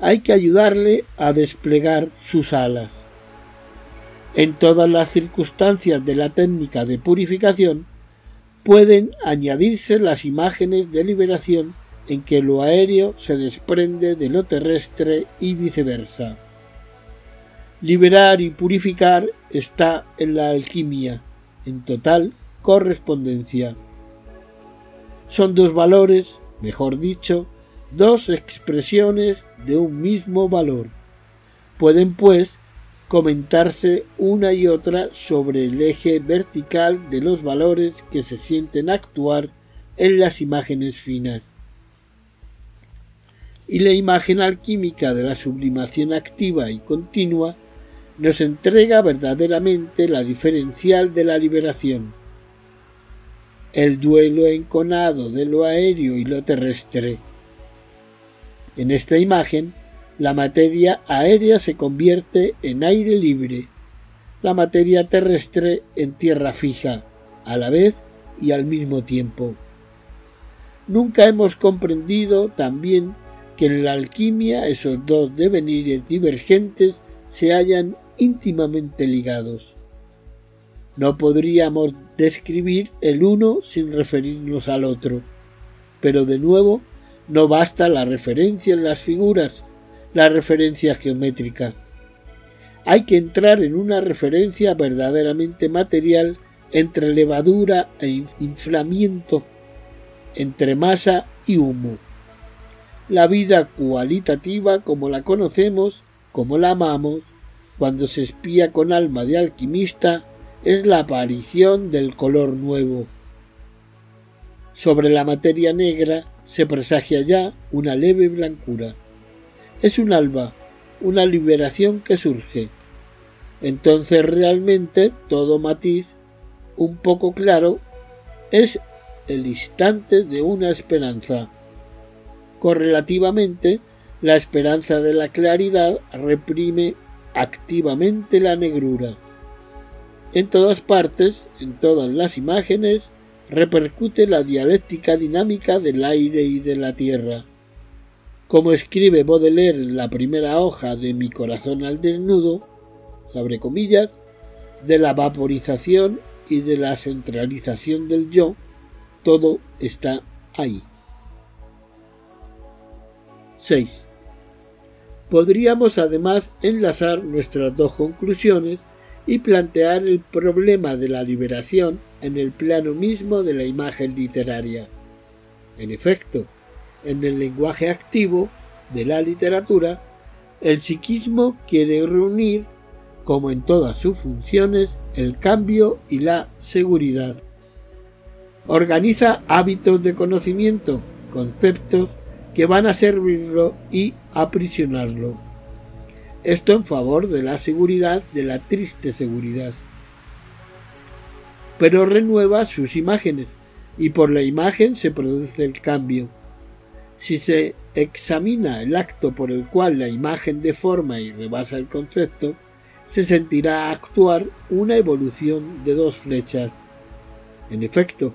Hay que ayudarle a desplegar sus alas. En todas las circunstancias de la técnica de purificación pueden añadirse las imágenes de liberación en que lo aéreo se desprende de lo terrestre y viceversa. Liberar y purificar está en la alquimia, en total correspondencia. Son dos valores, mejor dicho, dos expresiones de un mismo valor. Pueden, pues, comentarse una y otra sobre el eje vertical de los valores que se sienten actuar en las imágenes finas. Y la imagen alquímica de la sublimación activa y continua nos entrega verdaderamente la diferencial de la liberación, el duelo enconado de lo aéreo y lo terrestre. En esta imagen la materia aérea se convierte en aire libre, la materia terrestre en tierra fija, a la vez y al mismo tiempo. Nunca hemos comprendido también que en la alquimia esos dos devenires divergentes se hallan íntimamente ligados. No podríamos describir el uno sin referirnos al otro, pero de nuevo no basta la referencia en las figuras, la referencia geométrica. Hay que entrar en una referencia verdaderamente material entre levadura e inflamiento, entre masa y humo. La vida cualitativa como la conocemos, como la amamos, cuando se espía con alma de alquimista, es la aparición del color nuevo. Sobre la materia negra se presagia ya una leve blancura. Es un alba, una liberación que surge. Entonces realmente todo matiz, un poco claro, es el instante de una esperanza. Correlativamente, la esperanza de la claridad reprime activamente la negrura. En todas partes, en todas las imágenes, repercute la dialéctica dinámica del aire y de la tierra. Como escribe Baudelaire en la primera hoja de Mi corazón al desnudo, comillas, de la vaporización y de la centralización del yo, todo está ahí. 6. Podríamos además enlazar nuestras dos conclusiones y plantear el problema de la liberación en el plano mismo de la imagen literaria. En efecto, en el lenguaje activo de la literatura, el psiquismo quiere reunir, como en todas sus funciones, el cambio y la seguridad. Organiza hábitos de conocimiento, conceptos que van a servirlo y aprisionarlo. Esto en favor de la seguridad, de la triste seguridad. Pero renueva sus imágenes, y por la imagen se produce el cambio. Si se examina el acto por el cual la imagen deforma y rebasa el concepto, se sentirá actuar una evolución de dos flechas. En efecto,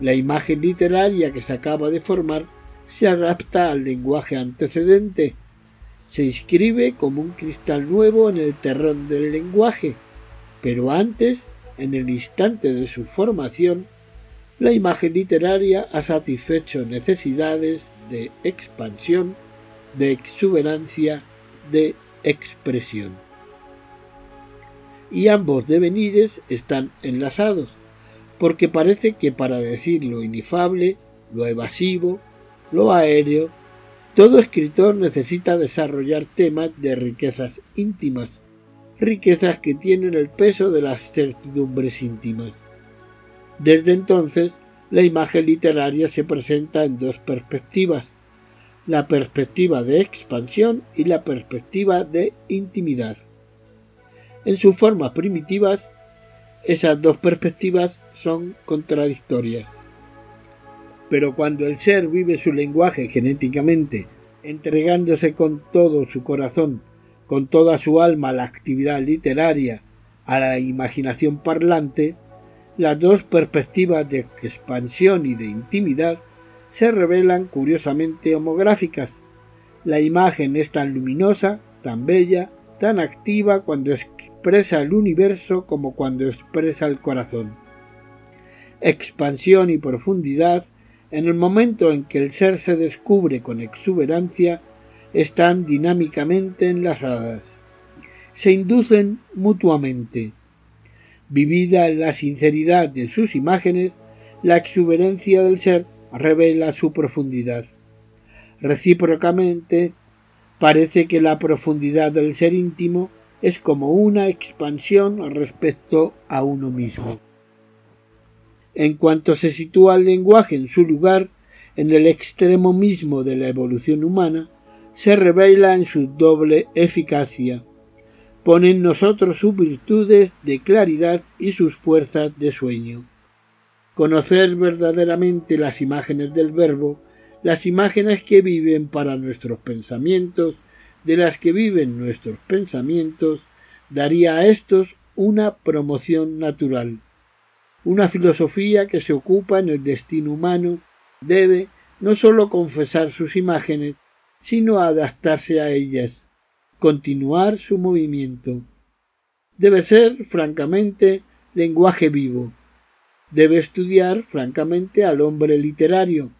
la imagen literaria que se acaba de formar se adapta al lenguaje antecedente, se inscribe como un cristal nuevo en el terrón del lenguaje, pero antes, en el instante de su formación, la imagen literaria ha satisfecho necesidades de expansión, de exuberancia, de expresión. Y ambos devenires están enlazados, porque parece que para decir lo inefable, lo evasivo, lo aéreo, todo escritor necesita desarrollar temas de riquezas íntimas, riquezas que tienen el peso de las certidumbres íntimas. Desde entonces, la imagen literaria se presenta en dos perspectivas, la perspectiva de expansión y la perspectiva de intimidad. En sus formas primitivas, esas dos perspectivas son contradictorias. Pero cuando el ser vive su lenguaje genéticamente, entregándose con todo su corazón, con toda su alma a la actividad literaria, a la imaginación parlante, las dos perspectivas de expansión y de intimidad se revelan curiosamente homográficas. La imagen es tan luminosa, tan bella, tan activa cuando expresa el universo como cuando expresa el corazón. Expansión y profundidad, en el momento en que el ser se descubre con exuberancia, están dinámicamente enlazadas. Se inducen mutuamente. Vivida la sinceridad de sus imágenes, la exuberancia del ser revela su profundidad. Recíprocamente, parece que la profundidad del ser íntimo es como una expansión respecto a uno mismo. En cuanto se sitúa el lenguaje en su lugar, en el extremo mismo de la evolución humana, se revela en su doble eficacia. Pone en nosotros sus virtudes de claridad y sus fuerzas de sueño. Conocer verdaderamente las imágenes del Verbo, las imágenes que viven para nuestros pensamientos, de las que viven nuestros pensamientos, daría a estos una promoción natural. Una filosofía que se ocupa en el destino humano debe no sólo confesar sus imágenes, sino adaptarse a ellas, continuar su movimiento. Debe ser, francamente, lenguaje vivo. Debe estudiar, francamente, al hombre literario,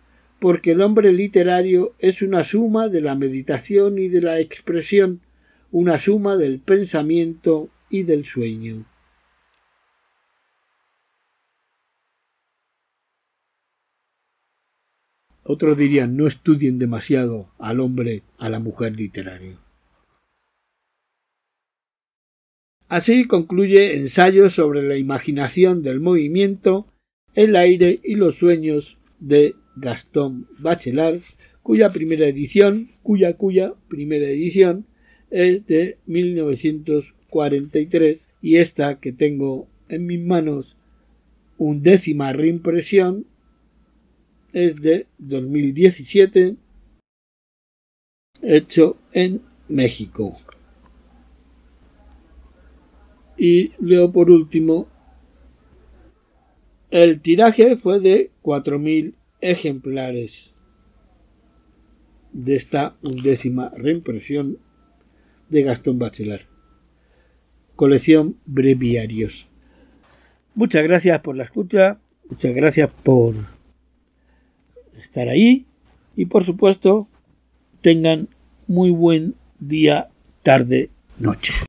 porque el hombre literario es una suma de la meditación y de la expresión, una suma del pensamiento y del sueño. Otros dirían no estudien demasiado al hombre, a la mujer literario. Así concluye ensayo sobre la imaginación del movimiento, el aire y los sueños de Gastón Bachelard, cuya primera edición, cuya cuya primera edición es de 1943 y esta que tengo en mis manos undécima reimpresión es de 2017, hecho en México. Y leo por último, el tiraje fue de 4.000 ejemplares de esta undécima reimpresión de Gastón Bachelard. Colección Breviarios. Muchas gracias por la escucha, muchas gracias por estar ahí y por supuesto tengan muy buen día, tarde, noche.